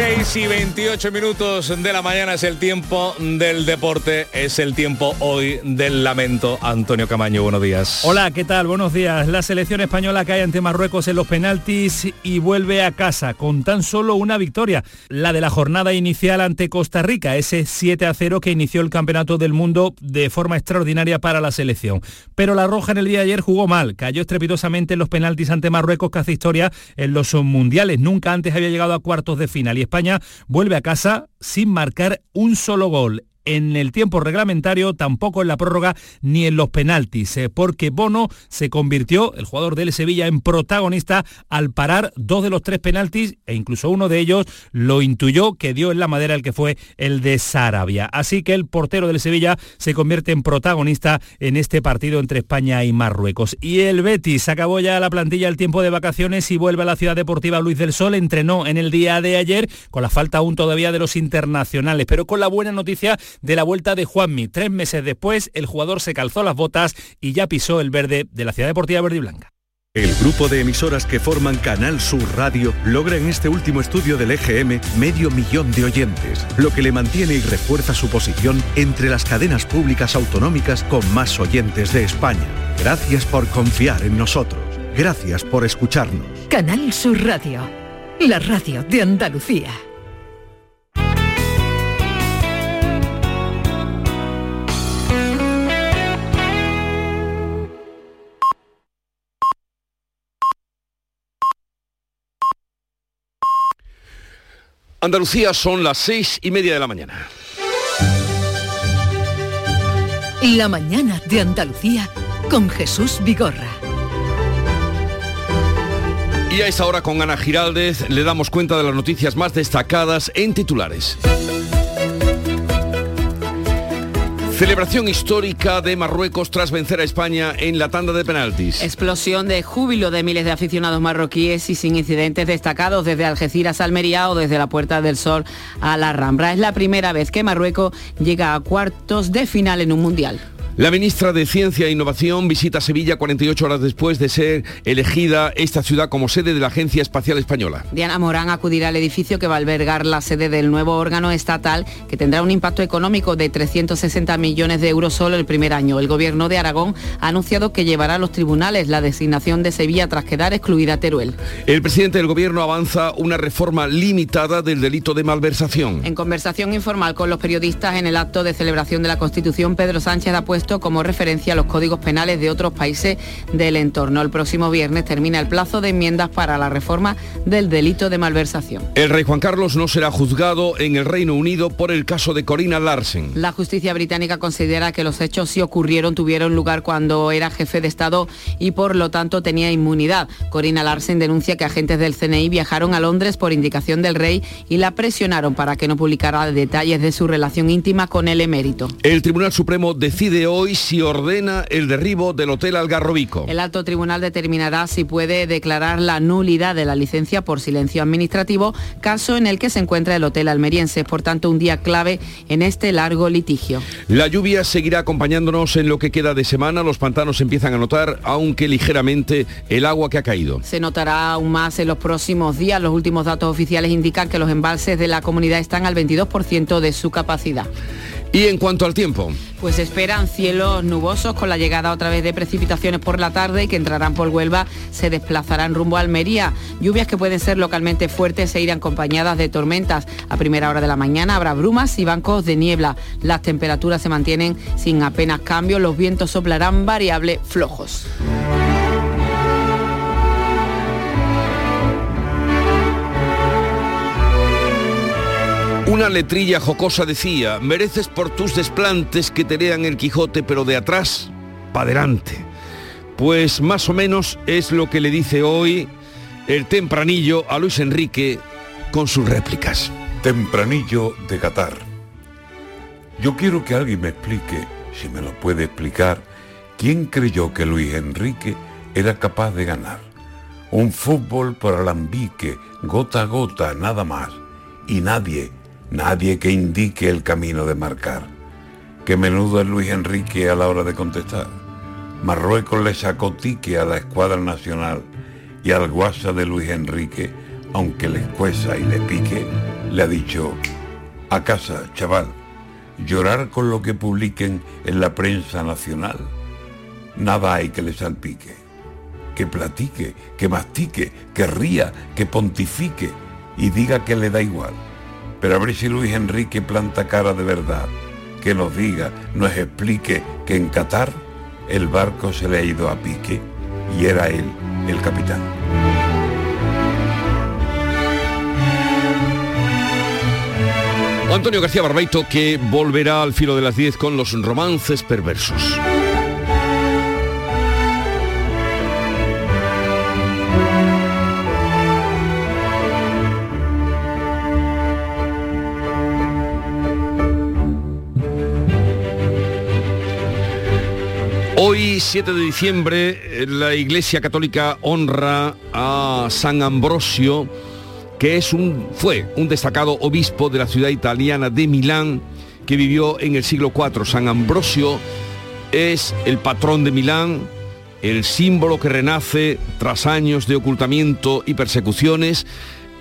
6 y 28 minutos de la mañana es el tiempo del deporte, es el tiempo hoy del lamento. Antonio Camaño, buenos días. Hola, ¿qué tal? Buenos días. La selección española cae ante Marruecos en los penaltis y vuelve a casa con tan solo una victoria, la de la jornada inicial ante Costa Rica, ese 7 a 0 que inició el Campeonato del Mundo de forma extraordinaria para la selección. Pero la Roja en el día de ayer jugó mal, cayó estrepitosamente en los penaltis ante Marruecos que hace historia en los mundiales. Nunca antes había llegado a cuartos de final y España vuelve a casa sin marcar un solo gol en el tiempo reglamentario, tampoco en la prórroga ni en los penaltis, eh, porque Bono se convirtió, el jugador del Sevilla, en protagonista al parar dos de los tres penaltis e incluso uno de ellos lo intuyó que dio en la madera el que fue el de Sarabia. Así que el portero del Sevilla se convierte en protagonista en este partido entre España y Marruecos. Y el Betis acabó ya la plantilla el tiempo de vacaciones y vuelve a la ciudad deportiva Luis del Sol, entrenó en el día de ayer con la falta aún todavía de los internacionales, pero con la buena noticia de la vuelta de Juanmi. Tres meses después, el jugador se calzó las botas y ya pisó el verde de la Ciudad Deportiva Verde y Blanca. El grupo de emisoras que forman Canal Sur Radio logra en este último estudio del EGM medio millón de oyentes, lo que le mantiene y refuerza su posición entre las cadenas públicas autonómicas con más oyentes de España. Gracias por confiar en nosotros. Gracias por escucharnos. Canal Sur Radio, la radio de Andalucía. Andalucía son las seis y media de la mañana. La mañana de Andalucía con Jesús Vigorra. Y a esta hora con Ana Giraldez le damos cuenta de las noticias más destacadas en titulares. Celebración histórica de Marruecos tras vencer a España en la tanda de penaltis. Explosión de júbilo de miles de aficionados marroquíes y sin incidentes destacados desde Algeciras a Almería o desde la Puerta del Sol a la Rambra. Es la primera vez que Marruecos llega a cuartos de final en un mundial. La ministra de Ciencia e Innovación visita Sevilla 48 horas después de ser elegida esta ciudad como sede de la Agencia Espacial Española. Diana Morán acudirá al edificio que va a albergar la sede del nuevo órgano estatal que tendrá un impacto económico de 360 millones de euros solo el primer año. El gobierno de Aragón ha anunciado que llevará a los tribunales la designación de Sevilla tras quedar excluida Teruel. El presidente del gobierno avanza una reforma limitada del delito de malversación. En conversación informal con los periodistas en el acto de celebración de la Constitución, Pedro Sánchez ha puesto como referencia a los códigos penales de otros países del entorno. El próximo viernes termina el plazo de enmiendas para la reforma del delito de malversación. El rey Juan Carlos no será juzgado en el Reino Unido por el caso de Corina Larsen. La justicia británica considera que los hechos sí ocurrieron, tuvieron lugar cuando era jefe de Estado y por lo tanto tenía inmunidad. Corina Larsen denuncia que agentes del CNI viajaron a Londres por indicación del rey y la presionaron para que no publicara detalles de su relación íntima con el emérito. El Tribunal Supremo decide hoy si ordena el derribo del Hotel Algarrobico. El alto tribunal determinará si puede declarar la nulidad de la licencia por silencio administrativo, caso en el que se encuentra el Hotel Almeriense. Es por tanto un día clave en este largo litigio. La lluvia seguirá acompañándonos en lo que queda de semana. Los pantanos empiezan a notar, aunque ligeramente, el agua que ha caído. Se notará aún más en los próximos días. Los últimos datos oficiales indican que los embalses de la comunidad están al 22% de su capacidad. Y en cuanto al tiempo. Pues esperan cielos nubosos con la llegada otra vez de precipitaciones por la tarde que entrarán por Huelva, se desplazarán rumbo a Almería. Lluvias que pueden ser localmente fuertes e irán acompañadas de tormentas. A primera hora de la mañana habrá brumas y bancos de niebla. Las temperaturas se mantienen sin apenas cambio, los vientos soplarán variables flojos. Una letrilla jocosa decía, mereces por tus desplantes que te lean el Quijote, pero de atrás, para adelante. Pues más o menos es lo que le dice hoy el tempranillo a Luis Enrique con sus réplicas. Tempranillo de Qatar. Yo quiero que alguien me explique, si me lo puede explicar, quién creyó que Luis Enrique era capaz de ganar. Un fútbol por alambique, gota a gota, nada más. Y nadie, nadie que indique el camino de marcar. Qué menudo es Luis Enrique a la hora de contestar. Marruecos le sacó tique a la escuadra nacional y al guasa de Luis Enrique, aunque le escueza y le pique, le ha dicho, a casa, chaval, llorar con lo que publiquen en la prensa nacional. Nada hay que le salpique. Que platique, que mastique, que ría, que pontifique y diga que le da igual. Pero a ver si Luis Enrique planta cara de verdad, que nos diga, nos explique que en Qatar el barco se le ha ido a pique y era él el capitán. Antonio García Barbeito que volverá al filo de las 10 con los romances perversos. Hoy, 7 de diciembre, la Iglesia Católica honra a San Ambrosio, que es un, fue un destacado obispo de la ciudad italiana de Milán, que vivió en el siglo IV. San Ambrosio es el patrón de Milán, el símbolo que renace tras años de ocultamiento y persecuciones.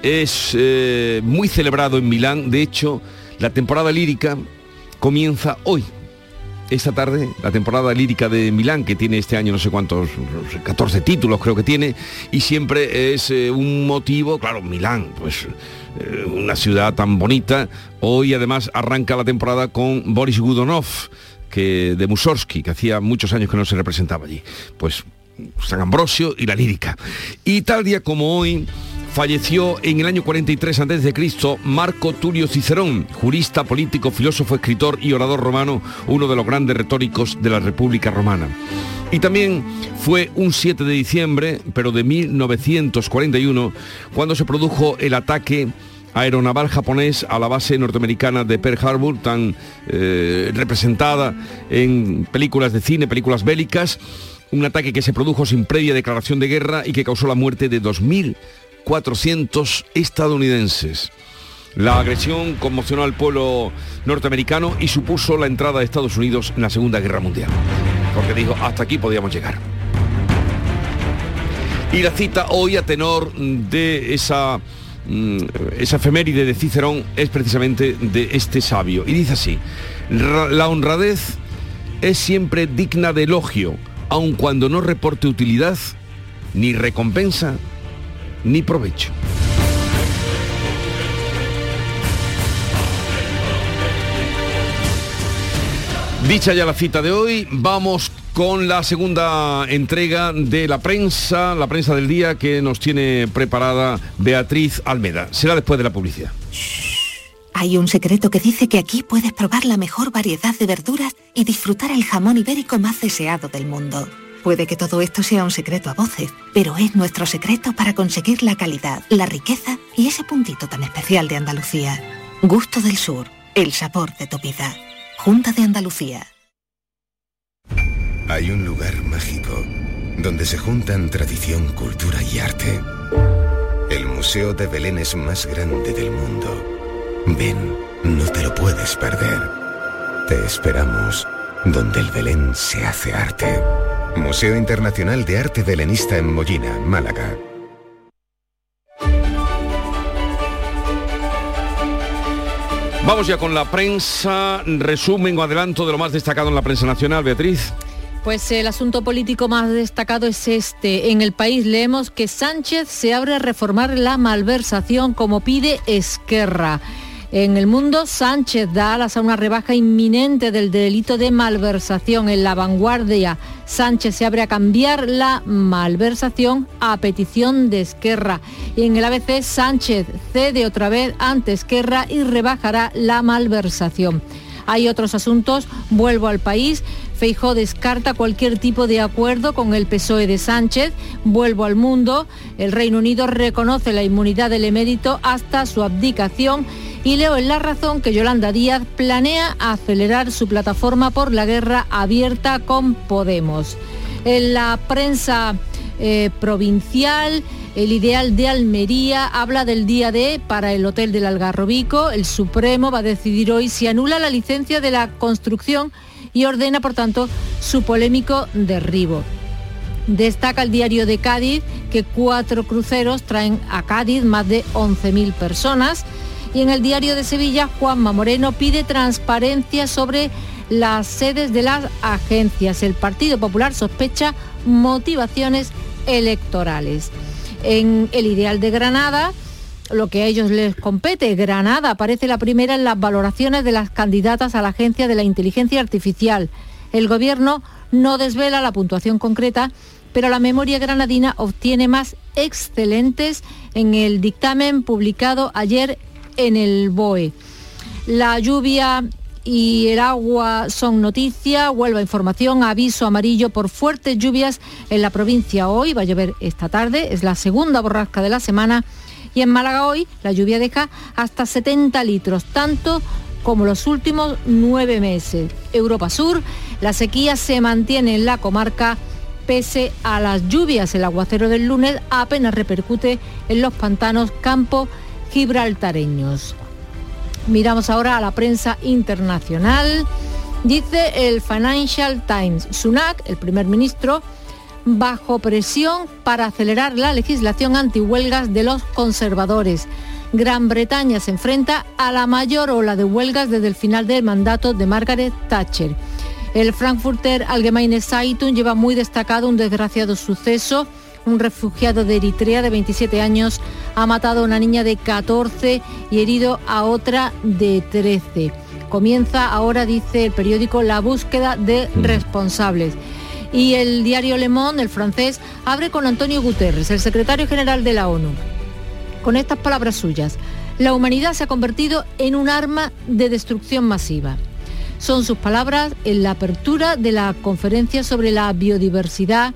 Es eh, muy celebrado en Milán. De hecho, la temporada lírica comienza hoy, esta tarde la temporada lírica de Milán, que tiene este año no sé cuántos, 14 títulos creo que tiene, y siempre es eh, un motivo, claro, Milán, pues eh, una ciudad tan bonita, hoy además arranca la temporada con Boris Gudonov, que, de Mussorgsky, que hacía muchos años que no se representaba allí. Pues San Ambrosio y la lírica. Y tal día como hoy, falleció en el año 43 a.C. Marco Tulio Cicerón, jurista, político, filósofo, escritor y orador romano, uno de los grandes retóricos de la República Romana. Y también fue un 7 de diciembre, pero de 1941, cuando se produjo el ataque aeronaval japonés a la base norteamericana de Pearl Harbor, tan eh, representada en películas de cine, películas bélicas, un ataque que se produjo sin previa declaración de guerra y que causó la muerte de 2.000 400 estadounidenses. La agresión conmocionó al pueblo norteamericano y supuso la entrada de Estados Unidos en la Segunda Guerra Mundial. Porque dijo, hasta aquí podíamos llegar. Y la cita hoy a tenor de esa, mm, esa efeméride de Cicerón es precisamente de este sabio. Y dice así, la honradez es siempre digna de elogio, aun cuando no reporte utilidad ni recompensa ni provecho. Dicha ya la cita de hoy, vamos con la segunda entrega de la prensa, la prensa del día que nos tiene preparada Beatriz Almeda. Será después de la publicidad. Hay un secreto que dice que aquí puedes probar la mejor variedad de verduras y disfrutar el jamón ibérico más deseado del mundo. Puede que todo esto sea un secreto a voces, pero es nuestro secreto para conseguir la calidad, la riqueza y ese puntito tan especial de Andalucía. Gusto del Sur, el sabor de tu vida. Junta de Andalucía. Hay un lugar mágico donde se juntan tradición, cultura y arte. El Museo de Belén es más grande del mundo. Ven, no te lo puedes perder. Te esperamos donde el Belén se hace arte. Museo Internacional de Arte Belenista en Mollina, Málaga. Vamos ya con la prensa, resumen o adelanto de lo más destacado en la prensa nacional, Beatriz. Pues el asunto político más destacado es este. En el país leemos que Sánchez se abre a reformar la malversación como pide Esquerra. En el mundo, Sánchez da alas a una rebaja inminente del delito de malversación. En la vanguardia, Sánchez se abre a cambiar la malversación a petición de Esquerra. Y en el ABC, Sánchez cede otra vez ante Esquerra y rebajará la malversación. Hay otros asuntos, vuelvo al país. Feijó descarta cualquier tipo de acuerdo con el PSOE de Sánchez. Vuelvo al mundo. El Reino Unido reconoce la inmunidad del emérito hasta su abdicación y leo en La Razón que Yolanda Díaz planea acelerar su plataforma por la guerra abierta con Podemos. En la prensa eh, provincial, el ideal de Almería habla del día de para el Hotel del Algarrobico. El Supremo va a decidir hoy si anula la licencia de la construcción y ordena, por tanto, su polémico derribo. Destaca el diario de Cádiz que cuatro cruceros traen a Cádiz más de 11.000 personas. Y en el diario de Sevilla, Juanma Moreno pide transparencia sobre las sedes de las agencias. El Partido Popular sospecha motivaciones electorales. En el ideal de Granada, lo que a ellos les compete, Granada aparece la primera en las valoraciones de las candidatas a la Agencia de la Inteligencia Artificial. El Gobierno no desvela la puntuación concreta, pero la memoria granadina obtiene más excelentes en el dictamen publicado ayer en el BOE. La lluvia y el agua son noticia. Huelva información, aviso amarillo por fuertes lluvias en la provincia hoy. Va a llover esta tarde, es la segunda borrasca de la semana. Y en Málaga hoy la lluvia deja hasta 70 litros, tanto como los últimos nueve meses. Europa Sur, la sequía se mantiene en la comarca pese a las lluvias. El aguacero del lunes apenas repercute en los pantanos campo gibraltareños. Miramos ahora a la prensa internacional. Dice el Financial Times, Sunak, el primer ministro, bajo presión para acelerar la legislación antihuelgas de los conservadores. Gran Bretaña se enfrenta a la mayor ola de huelgas desde el final del mandato de Margaret Thatcher. El Frankfurter Allgemeine Zeitung lleva muy destacado un desgraciado suceso. Un refugiado de Eritrea de 27 años ha matado a una niña de 14 y herido a otra de 13. Comienza ahora, dice el periódico, la búsqueda de responsables. Y el diario Le Monde, el francés, abre con Antonio Guterres, el secretario general de la ONU con estas palabras suyas. La humanidad se ha convertido en un arma de destrucción masiva. Son sus palabras en la apertura de la conferencia sobre la biodiversidad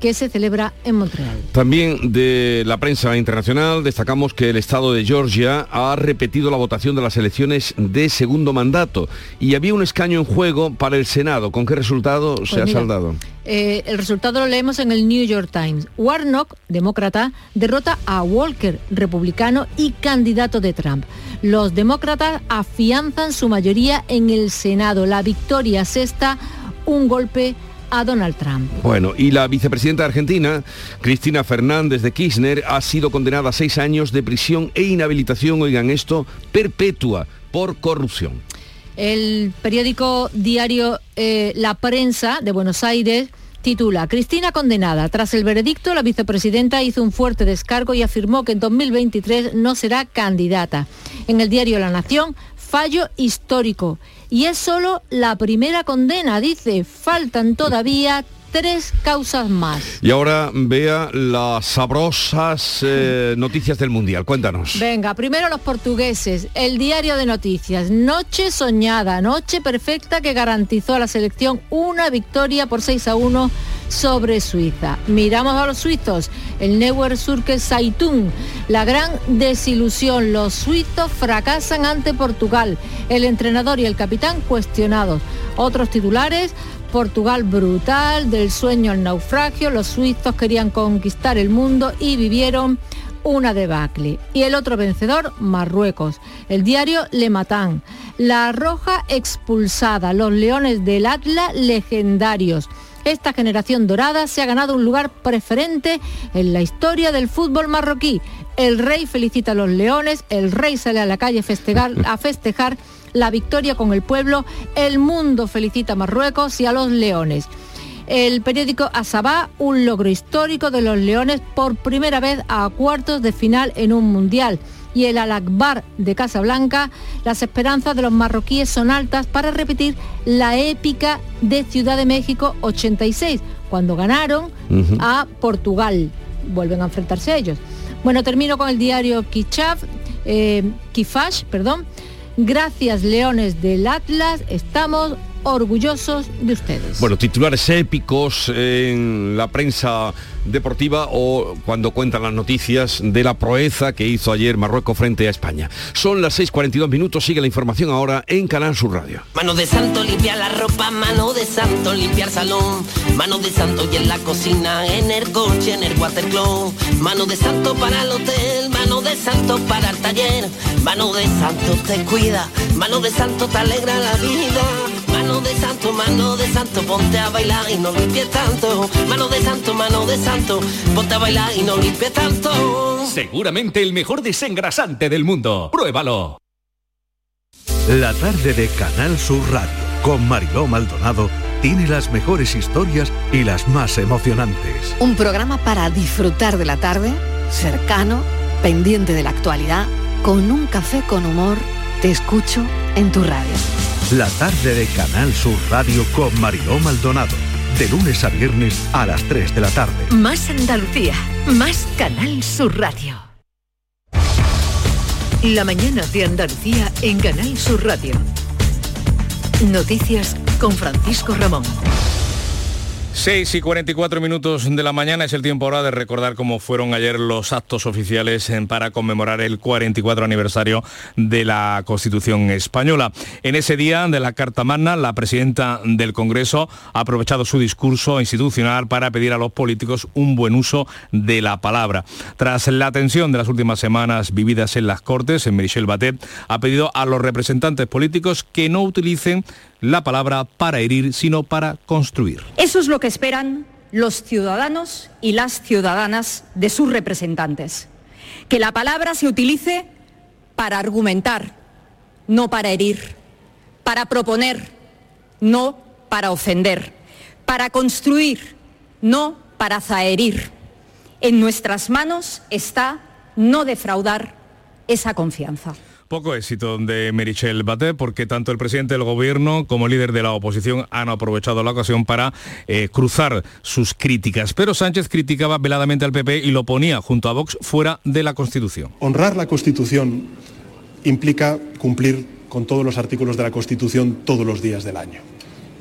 que se celebra en Montreal. También de la prensa internacional destacamos que el Estado de Georgia ha repetido la votación de las elecciones de segundo mandato y había un escaño en juego para el Senado. ¿Con qué resultado Pues se ha saldado? eh, el resultado lo leemos en el New York Times. Warnock, demócrata, derrota a Walker, republicano y candidato de Trump. Los demócratas afianzan su mayoría en el Senado. La victoria sexta, un golpe a Donald Trump. Bueno, y la vicepresidenta de Argentina, Cristina Fernández de Kirchner, ha sido condenada a seis años de prisión e inhabilitación, oigan esto, perpetua por corrupción. El periódico diario eh, La Prensa de Buenos Aires titula Cristina condenada. Tras el veredicto, la vicepresidenta hizo un fuerte descargo y afirmó que en 2023 no será candidata. En el diario La Nación, fallo histórico. Y es solo la primera condena, dice. Faltan todavía tres causas más. Y ahora vea las sabrosas eh, noticias del Mundial. Cuéntanos. Venga, primero los portugueses. El diario de noticias. Noche soñada, noche perfecta que garantizó a la selección una victoria por 6 a 1 sobre Suiza. Miramos a los suizos. El Neuer Surke Zeitung. La gran desilusión. Los suizos fracasan ante Portugal. El entrenador y el capitán cuestionados. Otros titulares. Portugal brutal, del sueño al naufragio, los suizos querían conquistar el mundo y vivieron una debacle. Y el otro vencedor, Marruecos. El diario Le Matan. La Roja expulsada, los Leones del Atlas legendarios. Esta generación dorada se ha ganado un lugar preferente en la historia del fútbol marroquí. El rey felicita a los leones, el rey sale a la calle a festejar, a festejar la victoria con el pueblo, el mundo felicita a Marruecos y a los leones. El periódico Asabá, un logro histórico de los leones por primera vez a cuartos de final en un mundial. Y el Al-Akbar de Casablanca, las esperanzas de los marroquíes son altas para repetir la épica de Ciudad de México 86, cuando ganaron a Portugal. Vuelven a enfrentarse a ellos. Bueno, termino con el diario Kichaf, eh, Kifash, perdón. Gracias, Leones del Atlas, estamos orgullosos de ustedes. Bueno, titulares épicos en la prensa deportiva o cuando cuentan las noticias de la proeza que hizo ayer Marruecos frente a España. Son las 6.42 minutos, sigue la información ahora en Canal Sur Radio. Mano de santo limpiar la ropa, mano de santo limpiar salón, mano de santo y en la cocina, en el coche, en el watercloak, mano de santo para el hotel, mano de santo para el taller, mano de santo te cuida, mano de santo te alegra la vida. Mano de santo, mano de santo, ponte a bailar y no limpies tanto. Mano de santo, mano de santo, ponte a bailar y no limpies tanto. Seguramente el mejor desengrasante del mundo. Pruébalo. La tarde de Canal Sur Radio con Mariló Maldonado tiene las mejores historias y las más emocionantes. Un programa para disfrutar de la tarde, cercano, pendiente de la actualidad, con un café con humor. Te escucho en tu radio. La tarde de Canal Sur Radio con Mariló Maldonado. De lunes a viernes a las 3 de la tarde. Más Andalucía, más Canal Sur Radio. La mañana de Andalucía en Canal Sur Radio. Noticias con Francisco Ramón. 6 y 44 minutos de la mañana es el tiempo ahora de recordar cómo fueron ayer los actos oficiales para conmemorar el 44 aniversario de la Constitución española. En ese día de la Carta Magna, la presidenta del Congreso ha aprovechado su discurso institucional para pedir a los políticos un buen uso de la palabra. Tras la tensión de las últimas semanas vividas en las Cortes, Michel Batet ha pedido a los representantes políticos que no utilicen la palabra para herir, sino para construir. Eso es lo que esperan los ciudadanos y las ciudadanas de sus representantes. Que la palabra se utilice para argumentar, no para herir, para proponer, no para ofender, para construir, no para zaherir. En nuestras manos está no defraudar esa confianza. Poco éxito de Merichel Batet porque tanto el presidente del gobierno como el líder de la oposición han aprovechado la ocasión para eh, cruzar sus críticas. Pero Sánchez criticaba veladamente al PP y lo ponía junto a Vox fuera de la Constitución. Honrar la Constitución implica cumplir con todos los artículos de la Constitución todos los días del año.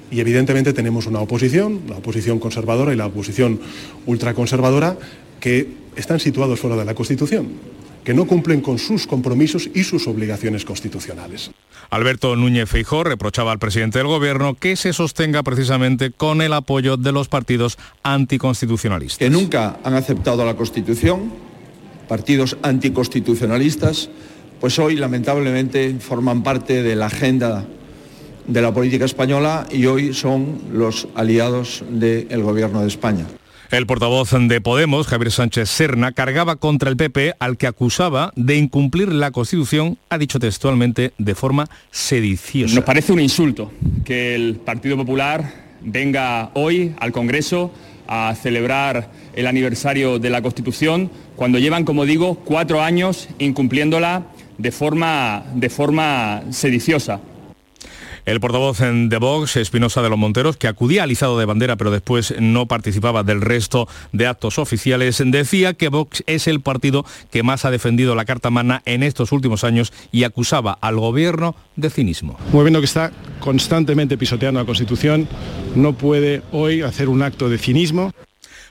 Y evidentemente tenemos una oposición, la oposición conservadora y la oposición ultraconservadora, que están situados fuera de la Constitución que no cumplen con sus compromisos y sus obligaciones constitucionales. Alberto Núñez Feijó reprochaba al presidente del gobierno que se sostenga precisamente con el apoyo de los partidos anticonstitucionalistas. Que nunca han aceptado la Constitución, partidos anticonstitucionalistas, pues hoy lamentablemente forman parte de la agenda de la política española y hoy son los aliados del gobierno de España. El portavoz de Podemos, Javier Sánchez Serna, cargaba contra el PP al que acusaba de incumplir la Constitución, ha dicho textualmente, de forma sediciosa. Nos parece un insulto que el Partido Popular venga hoy al Congreso a celebrar el aniversario de la Constitución cuando llevan, como digo, cuatro años incumpliéndola de forma, de forma sediciosa. El portavoz de Vox, Espinosa de los Monteros, que acudía al izado de bandera pero después no participaba del resto de actos oficiales, decía que Vox es el partido que más ha defendido la Carta Magna en estos últimos años y acusaba al gobierno de cinismo. Gobierno que está constantemente pisoteando la Constitución no puede hoy hacer un acto de cinismo.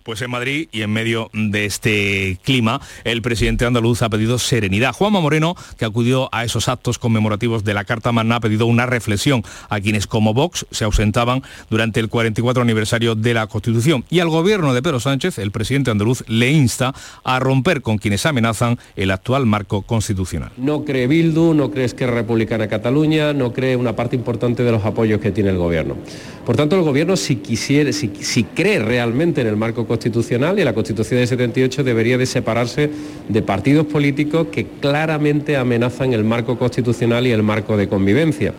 Pues en Madrid y en medio de este clima, el presidente andaluz ha pedido serenidad. Juanma Moreno, que acudió a esos actos conmemorativos de la Carta Magna, ha pedido una reflexión a quienes como Vox se ausentaban durante el 44 aniversario de la Constitución. Y al gobierno de Pedro Sánchez, el presidente andaluz le insta a romper con quienes amenazan el actual marco constitucional. No cree Bildu, no cree Esquerra Republicana Cataluña, no cree una parte importante de los apoyos que tiene el gobierno. Por tanto, el gobierno, si, quisiera, si, si cree realmente en el marco constitucional, constitucional y la Constitución de 78 debería de separarse de partidos políticos que claramente amenazan el marco constitucional y el marco de convivencia.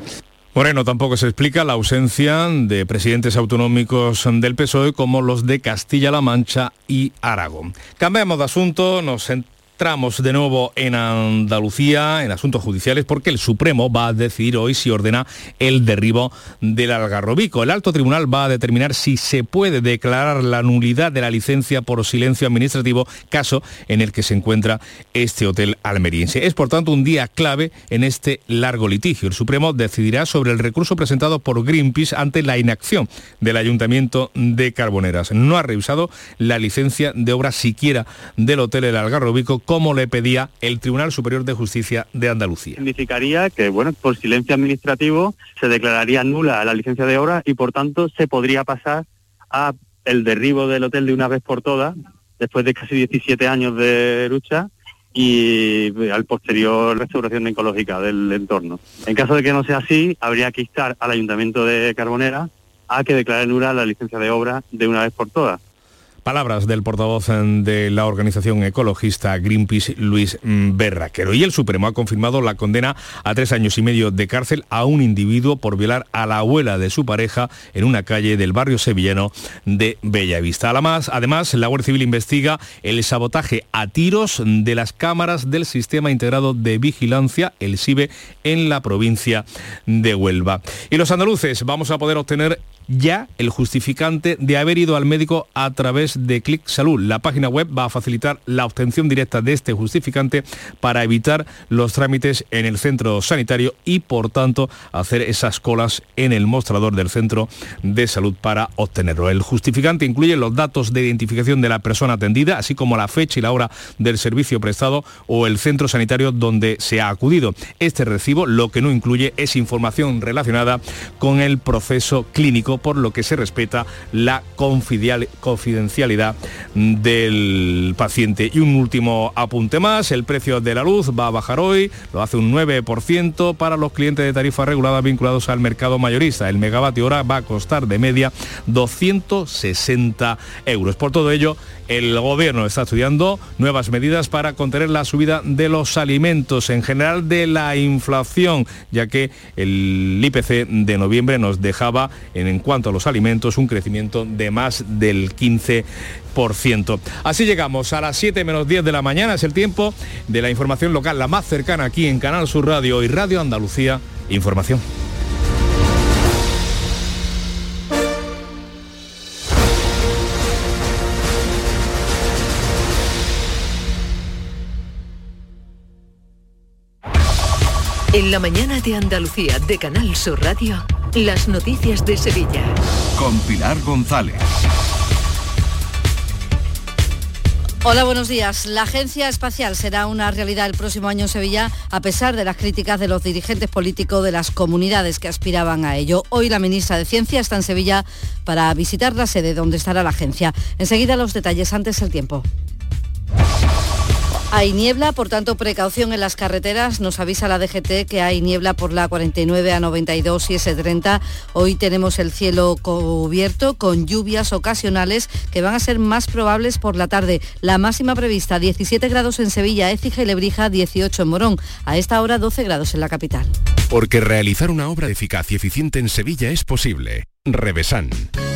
Moreno tampoco se explica la ausencia de presidentes autonómicos del PSOE como los de Castilla-La Mancha y Aragón. Cambiamos de asunto, nos Entramos de nuevo en Andalucía, en asuntos judiciales, porque el Supremo va a decidir hoy si ordena el derribo del Algarrobico. El alto tribunal va a determinar si se puede declarar la nulidad de la licencia por silencio administrativo, caso en el que se encuentra este hotel almeriense. Es por tanto un día clave en este largo litigio. El Supremo decidirá sobre el recurso presentado por Greenpeace ante la inacción del Ayuntamiento de Carboneras. No ha revisado la licencia de obra siquiera del hotel El Algarrobico como le pedía el Tribunal Superior de Justicia de Andalucía. Significaría que, bueno, por silencio administrativo se declararía nula la licencia de obra y, por tanto, se podría pasar a el derribo del hotel de una vez por todas, después de casi 17 años de lucha, y al posterior restauración ecológica del entorno. En caso de que no sea así, habría que instar al Ayuntamiento de Carbonera a que declare nula la licencia de obra de una vez por todas. Palabras del portavoz de la organización ecologista Greenpeace, Luis Berraquero. Y el Supremo ha confirmado la condena a tres años y medio de cárcel a un individuo por violar a la abuela de su pareja en una calle del barrio sevillano de Bellavista. Además, además, la Guardia Civil investiga el sabotaje a tiros de las cámaras del Sistema Integrado de Vigilancia, el SIBE, en la provincia de Huelva. Y los andaluces vamos a poder obtener ya el justificante de haber ido al médico a través de Click Salud. La página web va a facilitar la obtención directa de este justificante para evitar los trámites en el centro sanitario y por tanto hacer esas colas en el mostrador del centro de salud para obtenerlo. El justificante incluye los datos de identificación de la persona atendida, así como la fecha y la hora del servicio prestado o el centro sanitario donde se ha acudido. Este recibo lo que no incluye es información relacionada con el proceso clínico, por lo que se respeta la confidencialidad del paciente. Y un último apunte más, el precio de la luz va a bajar hoy, lo hace un 9% para los clientes de tarifa regulada vinculados al mercado mayorista. El megavatio hora va a costar de media 260 euros. Por todo ello, el gobierno está estudiando nuevas medidas para contener la subida de los alimentos, en general de la inflación, ya que el IPC de noviembre nos dejaba, en cuanto a los alimentos, un crecimiento de más del 15%. Así llegamos a las 7 menos 10 de la mañana, es el tiempo de la información local, la más cercana aquí en Canal Sur Radio y Radio Andalucía Información. En la mañana de Andalucía de Canal Sur Radio, las noticias de Sevilla. Con Pilar González. Hola, buenos días. La Agencia Espacial será una realidad el próximo año en Sevilla, a pesar de las críticas de los dirigentes políticos de las comunidades que aspiraban a ello. Hoy la ministra de Ciencia está en Sevilla para visitar la sede donde estará la agencia. Enseguida los detalles, antes el tiempo. Hay niebla, por tanto precaución en las carreteras. Nos avisa la DGT que hay niebla por la 49 a 92 y S30. Hoy tenemos el cielo cubierto con lluvias ocasionales que van a ser más probables por la tarde. La máxima prevista 17 grados en Sevilla, Écija y Lebrija 18 en Morón. A esta hora 12 grados en la capital. Porque realizar una obra eficaz y eficiente en Sevilla es posible. Revesan.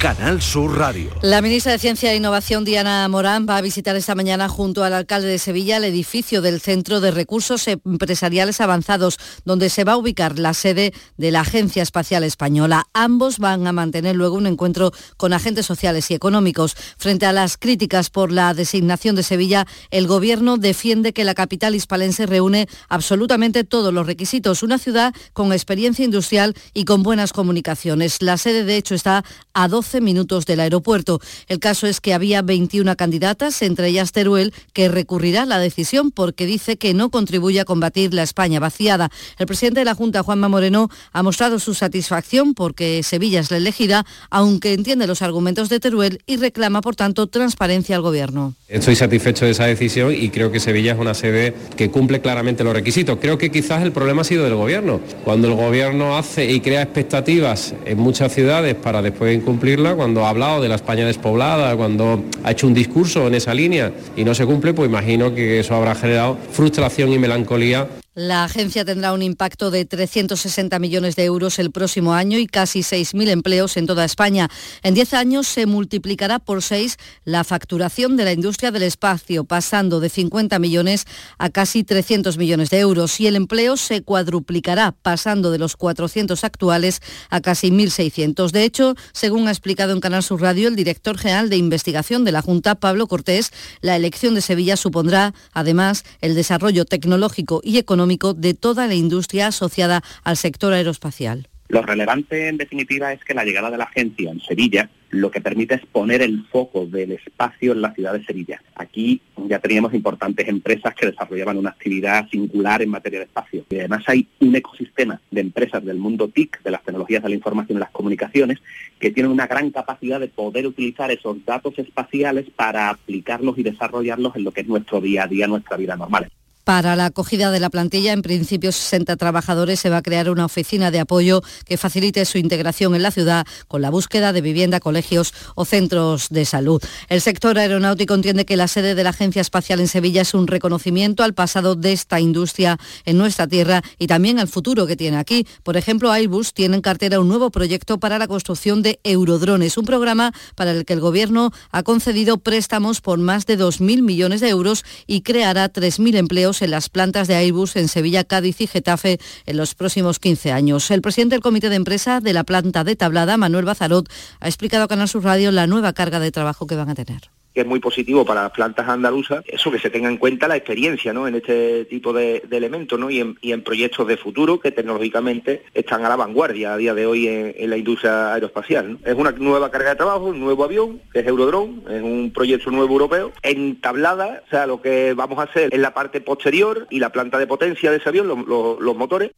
Canal Sur Radio. La ministra de Ciencia e Innovación, Diana Morán, va a visitar esta mañana junto al alcalde de Sevilla el edificio del Centro de Recursos Empresariales Avanzados, donde se va a ubicar la sede de la Agencia Espacial Española. Ambos van a mantener luego un encuentro con agentes sociales y económicos. Frente a las críticas por la designación de Sevilla, el Gobierno defiende que la capital hispalense reúne absolutamente todos los requisitos. Una ciudad con experiencia industrial y con buenas comunicaciones. La sede, de hecho, está a 12 minutos del aeropuerto. El caso es que había 21 candidatas, entre ellas Teruel, que recurrirá la decisión porque dice que no contribuye a combatir la España vaciada. El presidente de la Junta, Juanma Moreno, ha mostrado su satisfacción porque Sevilla es la elegida, aunque entiende los argumentos de Teruel y reclama, por tanto, transparencia al Gobierno. Estoy satisfecho de esa decisión y creo que Sevilla es una sede que cumple claramente los requisitos. Creo que quizás el problema ha sido del Gobierno. Cuando el Gobierno hace y crea expectativas en muchas ciudades para después incumplir cuando ha hablado de la España despoblada, cuando ha hecho un discurso en esa línea y no se cumple, pues imagino que eso habrá generado frustración y melancolía la agencia tendrá un impacto de 360 millones de euros el próximo año y casi 6.000 empleos en toda España. En 10 años se multiplicará por 6 la facturación de la industria del espacio, pasando de 50 millones a casi 300 millones de euros. Y el empleo se cuadruplicará, pasando de los 400 actuales a casi 1.600. De hecho, según ha explicado en Canal Sur Radio el director general de investigación de la Junta, Pablo Cortés, la elección de Sevilla supondrá, además, el desarrollo tecnológico y económico de toda la industria asociada al sector aeroespacial. Lo relevante, en definitiva, es que la llegada de la agencia en Sevilla lo que permite es poner el foco del espacio en la ciudad de Sevilla. Aquí ya teníamos importantes empresas que desarrollaban una actividad singular en materia de espacio. Y además hay un ecosistema de empresas del mundo TIC, de las tecnologías de la información y las comunicaciones, que tienen una gran capacidad de poder utilizar esos datos espaciales para aplicarlos y desarrollarlos en lo que es nuestro día a día, nuestra vida normal. Para la acogida de la plantilla, en principio 60 trabajadores, se va a crear una oficina de apoyo que facilite su integración en la ciudad con la búsqueda de vivienda, colegios o centros de salud. El sector aeronáutico entiende que la sede de la Agencia Espacial en Sevilla es un reconocimiento al pasado de esta industria en nuestra tierra y también al futuro que tiene aquí. Por ejemplo, Airbus tiene en cartera un nuevo proyecto para la construcción de eurodrones, un programa para el que el Gobierno ha concedido préstamos por más de 2.000 millones de euros y creará 3.000 empleos en las plantas de Airbus en Sevilla, Cádiz y Getafe en los próximos 15 años. El presidente del comité de empresa de la planta de Tablada, Manuel Bazarot, ha explicado a Canal Sur Radio la nueva carga de trabajo que van a tener que es muy positivo para las plantas andaluzas, eso que se tenga en cuenta la experiencia ¿no? en este tipo de, elementos ¿no? y, en, proyectos de futuro que tecnológicamente están a la vanguardia a día de hoy en, la industria aeroespacial. Es una nueva carga de trabajo, un nuevo avión, que es Eurodrone, es un proyecto nuevo europeo, entablada, o sea, lo que vamos a hacer en la parte posterior y la planta de potencia de ese avión, los motores.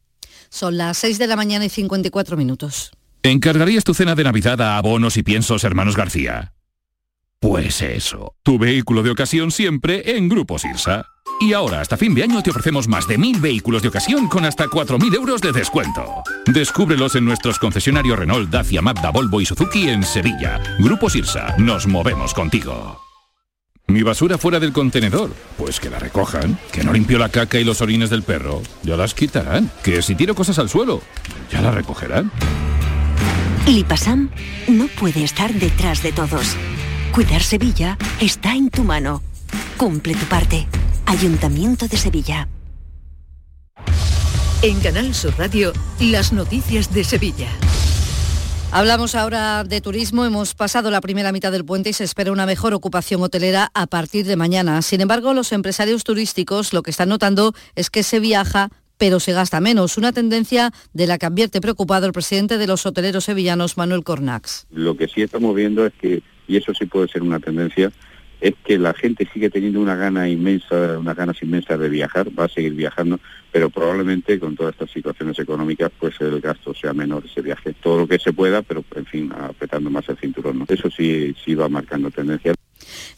Son las 6 de la mañana y 54 minutos. ¿Encargarías tu cena de Navidad a abonos y piensos hermanos García? Pues eso, tu vehículo de ocasión siempre en Grupo Sirsa. Y ahora, hasta fin de año, te ofrecemos más de mil vehículos de ocasión con hasta 4.000 euros de descuento. Descúbrelos en nuestros concesionarios Renault, Dacia, Mazda, Volvo y Suzuki en Sevilla. Grupo Sirsa, nos movemos contigo. Mi basura fuera del contenedor. Pues que la recojan. Que no limpió la caca y los orines del perro. Ya las quitarán. Que si tiro cosas al suelo, ya la recogerán. Lipasam no puede estar detrás de todos. Cuidar Sevilla está en tu mano. Cumple tu parte. Ayuntamiento de Sevilla. En Canal Sur Radio, las noticias de Sevilla. Hablamos ahora de turismo. Hemos pasado la primera mitad del puente y se espera una mejor ocupación hotelera a partir de mañana. Sin embargo, los empresarios turísticos lo que están notando es que se viaja pero se gasta menos. Una tendencia de la que advierte preocupado el presidente de los hoteleros sevillanos, Manuel Cornax. Lo que sí estamos viendo es que y eso sí puede ser una tendencia, es que la gente sigue teniendo una gana inmensa, unas ganas inmensas de viajar, va a seguir viajando, pero probablemente con todas estas situaciones económicas pues el gasto sea menor ese viaje. Todo lo que se pueda, pero en fin, apretando más el cinturón. Eso sí, sí va marcando tendencia.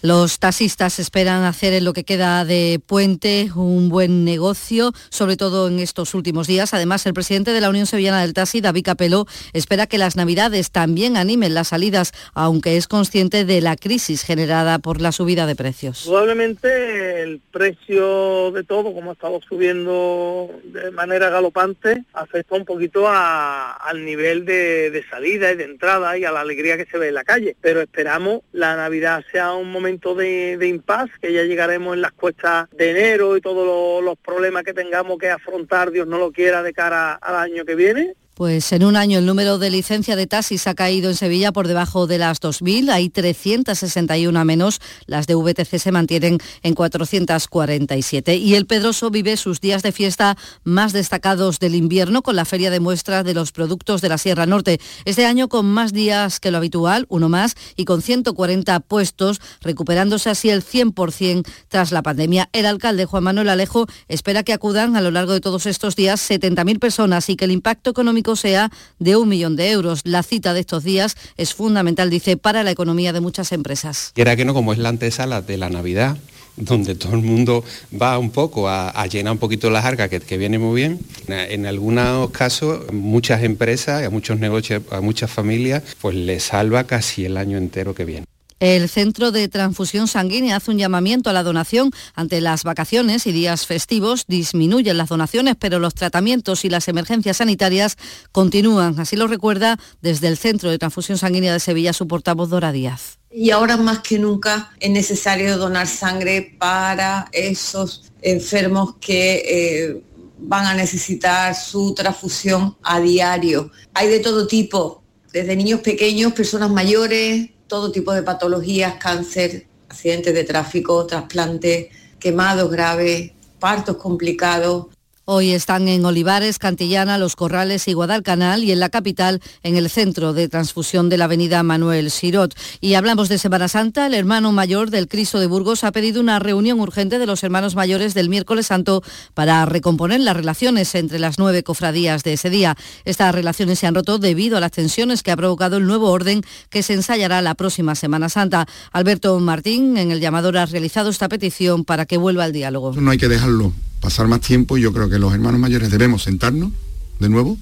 Los taxistas esperan hacer en lo que queda de puente un buen negocio, sobre todo en estos últimos días. Además, el presidente de la Unión Sevillana del Taxi, David Capeló, espera que las navidades también animen las salidas, aunque es consciente de la crisis generada por la subida de precios. Probablemente el precio de todo, como ha estado subiendo de manera galopante, afecta un poquito al nivel de, de salida y de entrada y a la alegría que se ve en la calle. Pero esperamos la Navidad sea un momento de, de impas, que ya llegaremos en las cuestas de enero y todos los problemas que tengamos que afrontar, Dios no lo quiera, de cara al año que viene pues en un año el número de licencia de taxis ha caído en Sevilla por debajo de las 2.000, hay 361 a menos, las de VTC se mantienen en 447. Y el Pedroso vive sus días de fiesta más destacados del invierno con la feria de muestras de los productos de la Sierra Norte. Este año con más días que lo habitual, uno más, y con 140 puestos, recuperándose así el 100% tras la pandemia. El alcalde Juan Manuel Alejo espera que acudan a lo largo de todos estos días 70.000 personas y que el impacto económico sea de un millón de euros. La cita de estos días es fundamental, dice, para la economía de muchas empresas. Quiera que no, como es la antesala de la Navidad, donde todo el mundo va un poco a, llenar un poquito las arcas, que, que, viene muy bien. En algunos casos, muchas empresas, a muchos negocios, a muchas familias, pues les salva casi el año entero que viene. El Centro de Transfusión Sanguínea hace un llamamiento a la donación ante las vacaciones y días festivos. Disminuyen las donaciones, pero los tratamientos y las emergencias sanitarias continúan. Así lo recuerda desde el Centro de Transfusión Sanguínea de Sevilla su portavoz Dora Díaz. Y ahora más que nunca es necesario donar sangre para esos enfermos que... Eh, van a necesitar su transfusión a diario. Hay de todo tipo, desde niños pequeños, personas mayores, todo tipo de patologías, cáncer, accidentes de tráfico, trasplantes, quemados graves, partos complicados, Hoy están en Olivares, Cantillana, Los Corrales y Guadalcanal y en la capital en el centro de transfusión de la avenida Manuel Sirot. Y hablamos de Semana Santa. El hermano mayor del Cristo de Burgos ha pedido una reunión urgente de los hermanos mayores del miércoles santo para recomponer las relaciones entre las nueve cofradías de ese día. Estas relaciones se han roto debido a las tensiones que ha provocado el nuevo orden que se ensayará la próxima Semana Santa. Alberto Martín en el llamador ha realizado esta petición para que vuelva al diálogo. No hay que dejarlo pasar más tiempo y yo creo que los hermanos mayores debemos sentarnos de nuevo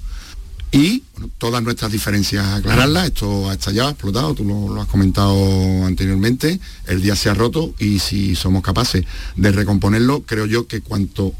y todas nuestras diferencias aclararlas. Esto ha estallado, explotado, tú lo, lo, has comentado anteriormente, el día se ha roto y si somos capaces de recomponerlo, creo yo que cuanto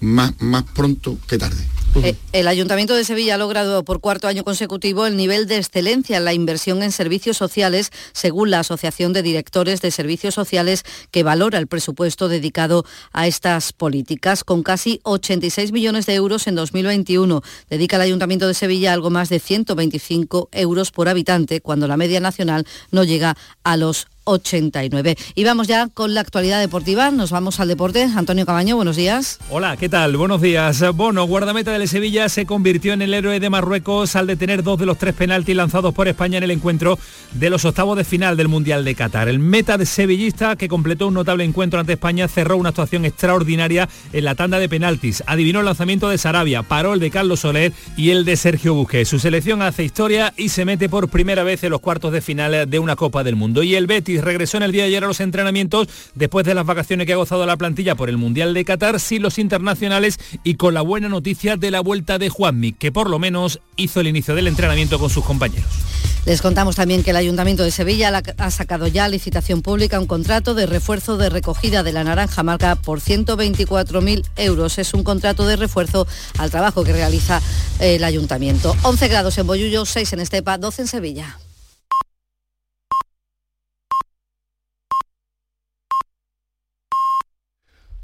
más, más pronto que tarde. Eh, el Ayuntamiento de Sevilla ha logrado por cuarto año consecutivo el nivel de excelencia en la inversión en servicios sociales, según la Asociación de Directores de Servicios Sociales, que valora el presupuesto dedicado a estas políticas. Con casi 86 millones de euros en 2021, dedica el Ayuntamiento de Sevilla algo más de 125 euros por habitante, cuando la media nacional no llega a los 89. Y vamos ya con la actualidad deportiva. Nos vamos al deporte. Antonio Cabaño, buenos días. Hola, ¿qué tal? Buenos días. Bono, guardameta del Sevilla, se convirtió en el héroe de Marruecos al detener dos de los tres penaltis lanzados por España en el encuentro de los octavos de final del Mundial de Qatar. El meta de sevillista, que completó un notable encuentro ante España, cerró una actuación extraordinaria en la tanda de penaltis. Adivinó el lanzamiento de Sarabia, paró el de Carlos Soler y el de Sergio Busquets. Su selección hace historia y se mete por primera vez en los cuartos de final de una Copa del Mundo. Y el Betis regresó en el día de ayer a los entrenamientos después de las vacaciones que ha gozado la plantilla por el Mundial de Qatar, sin los internacionales y con la buena noticia de la vuelta de Juanmi, que por lo menos hizo el inicio del entrenamiento con sus compañeros. Les contamos también que el Ayuntamiento de Sevilla ha sacado ya a licitación pública un contrato de refuerzo de recogida de la naranja marca por 124.000 euros. Es un contrato de refuerzo al trabajo que realiza el Ayuntamiento. 11 grados en Boyullo, 6 en Estepa, 12 en Sevilla.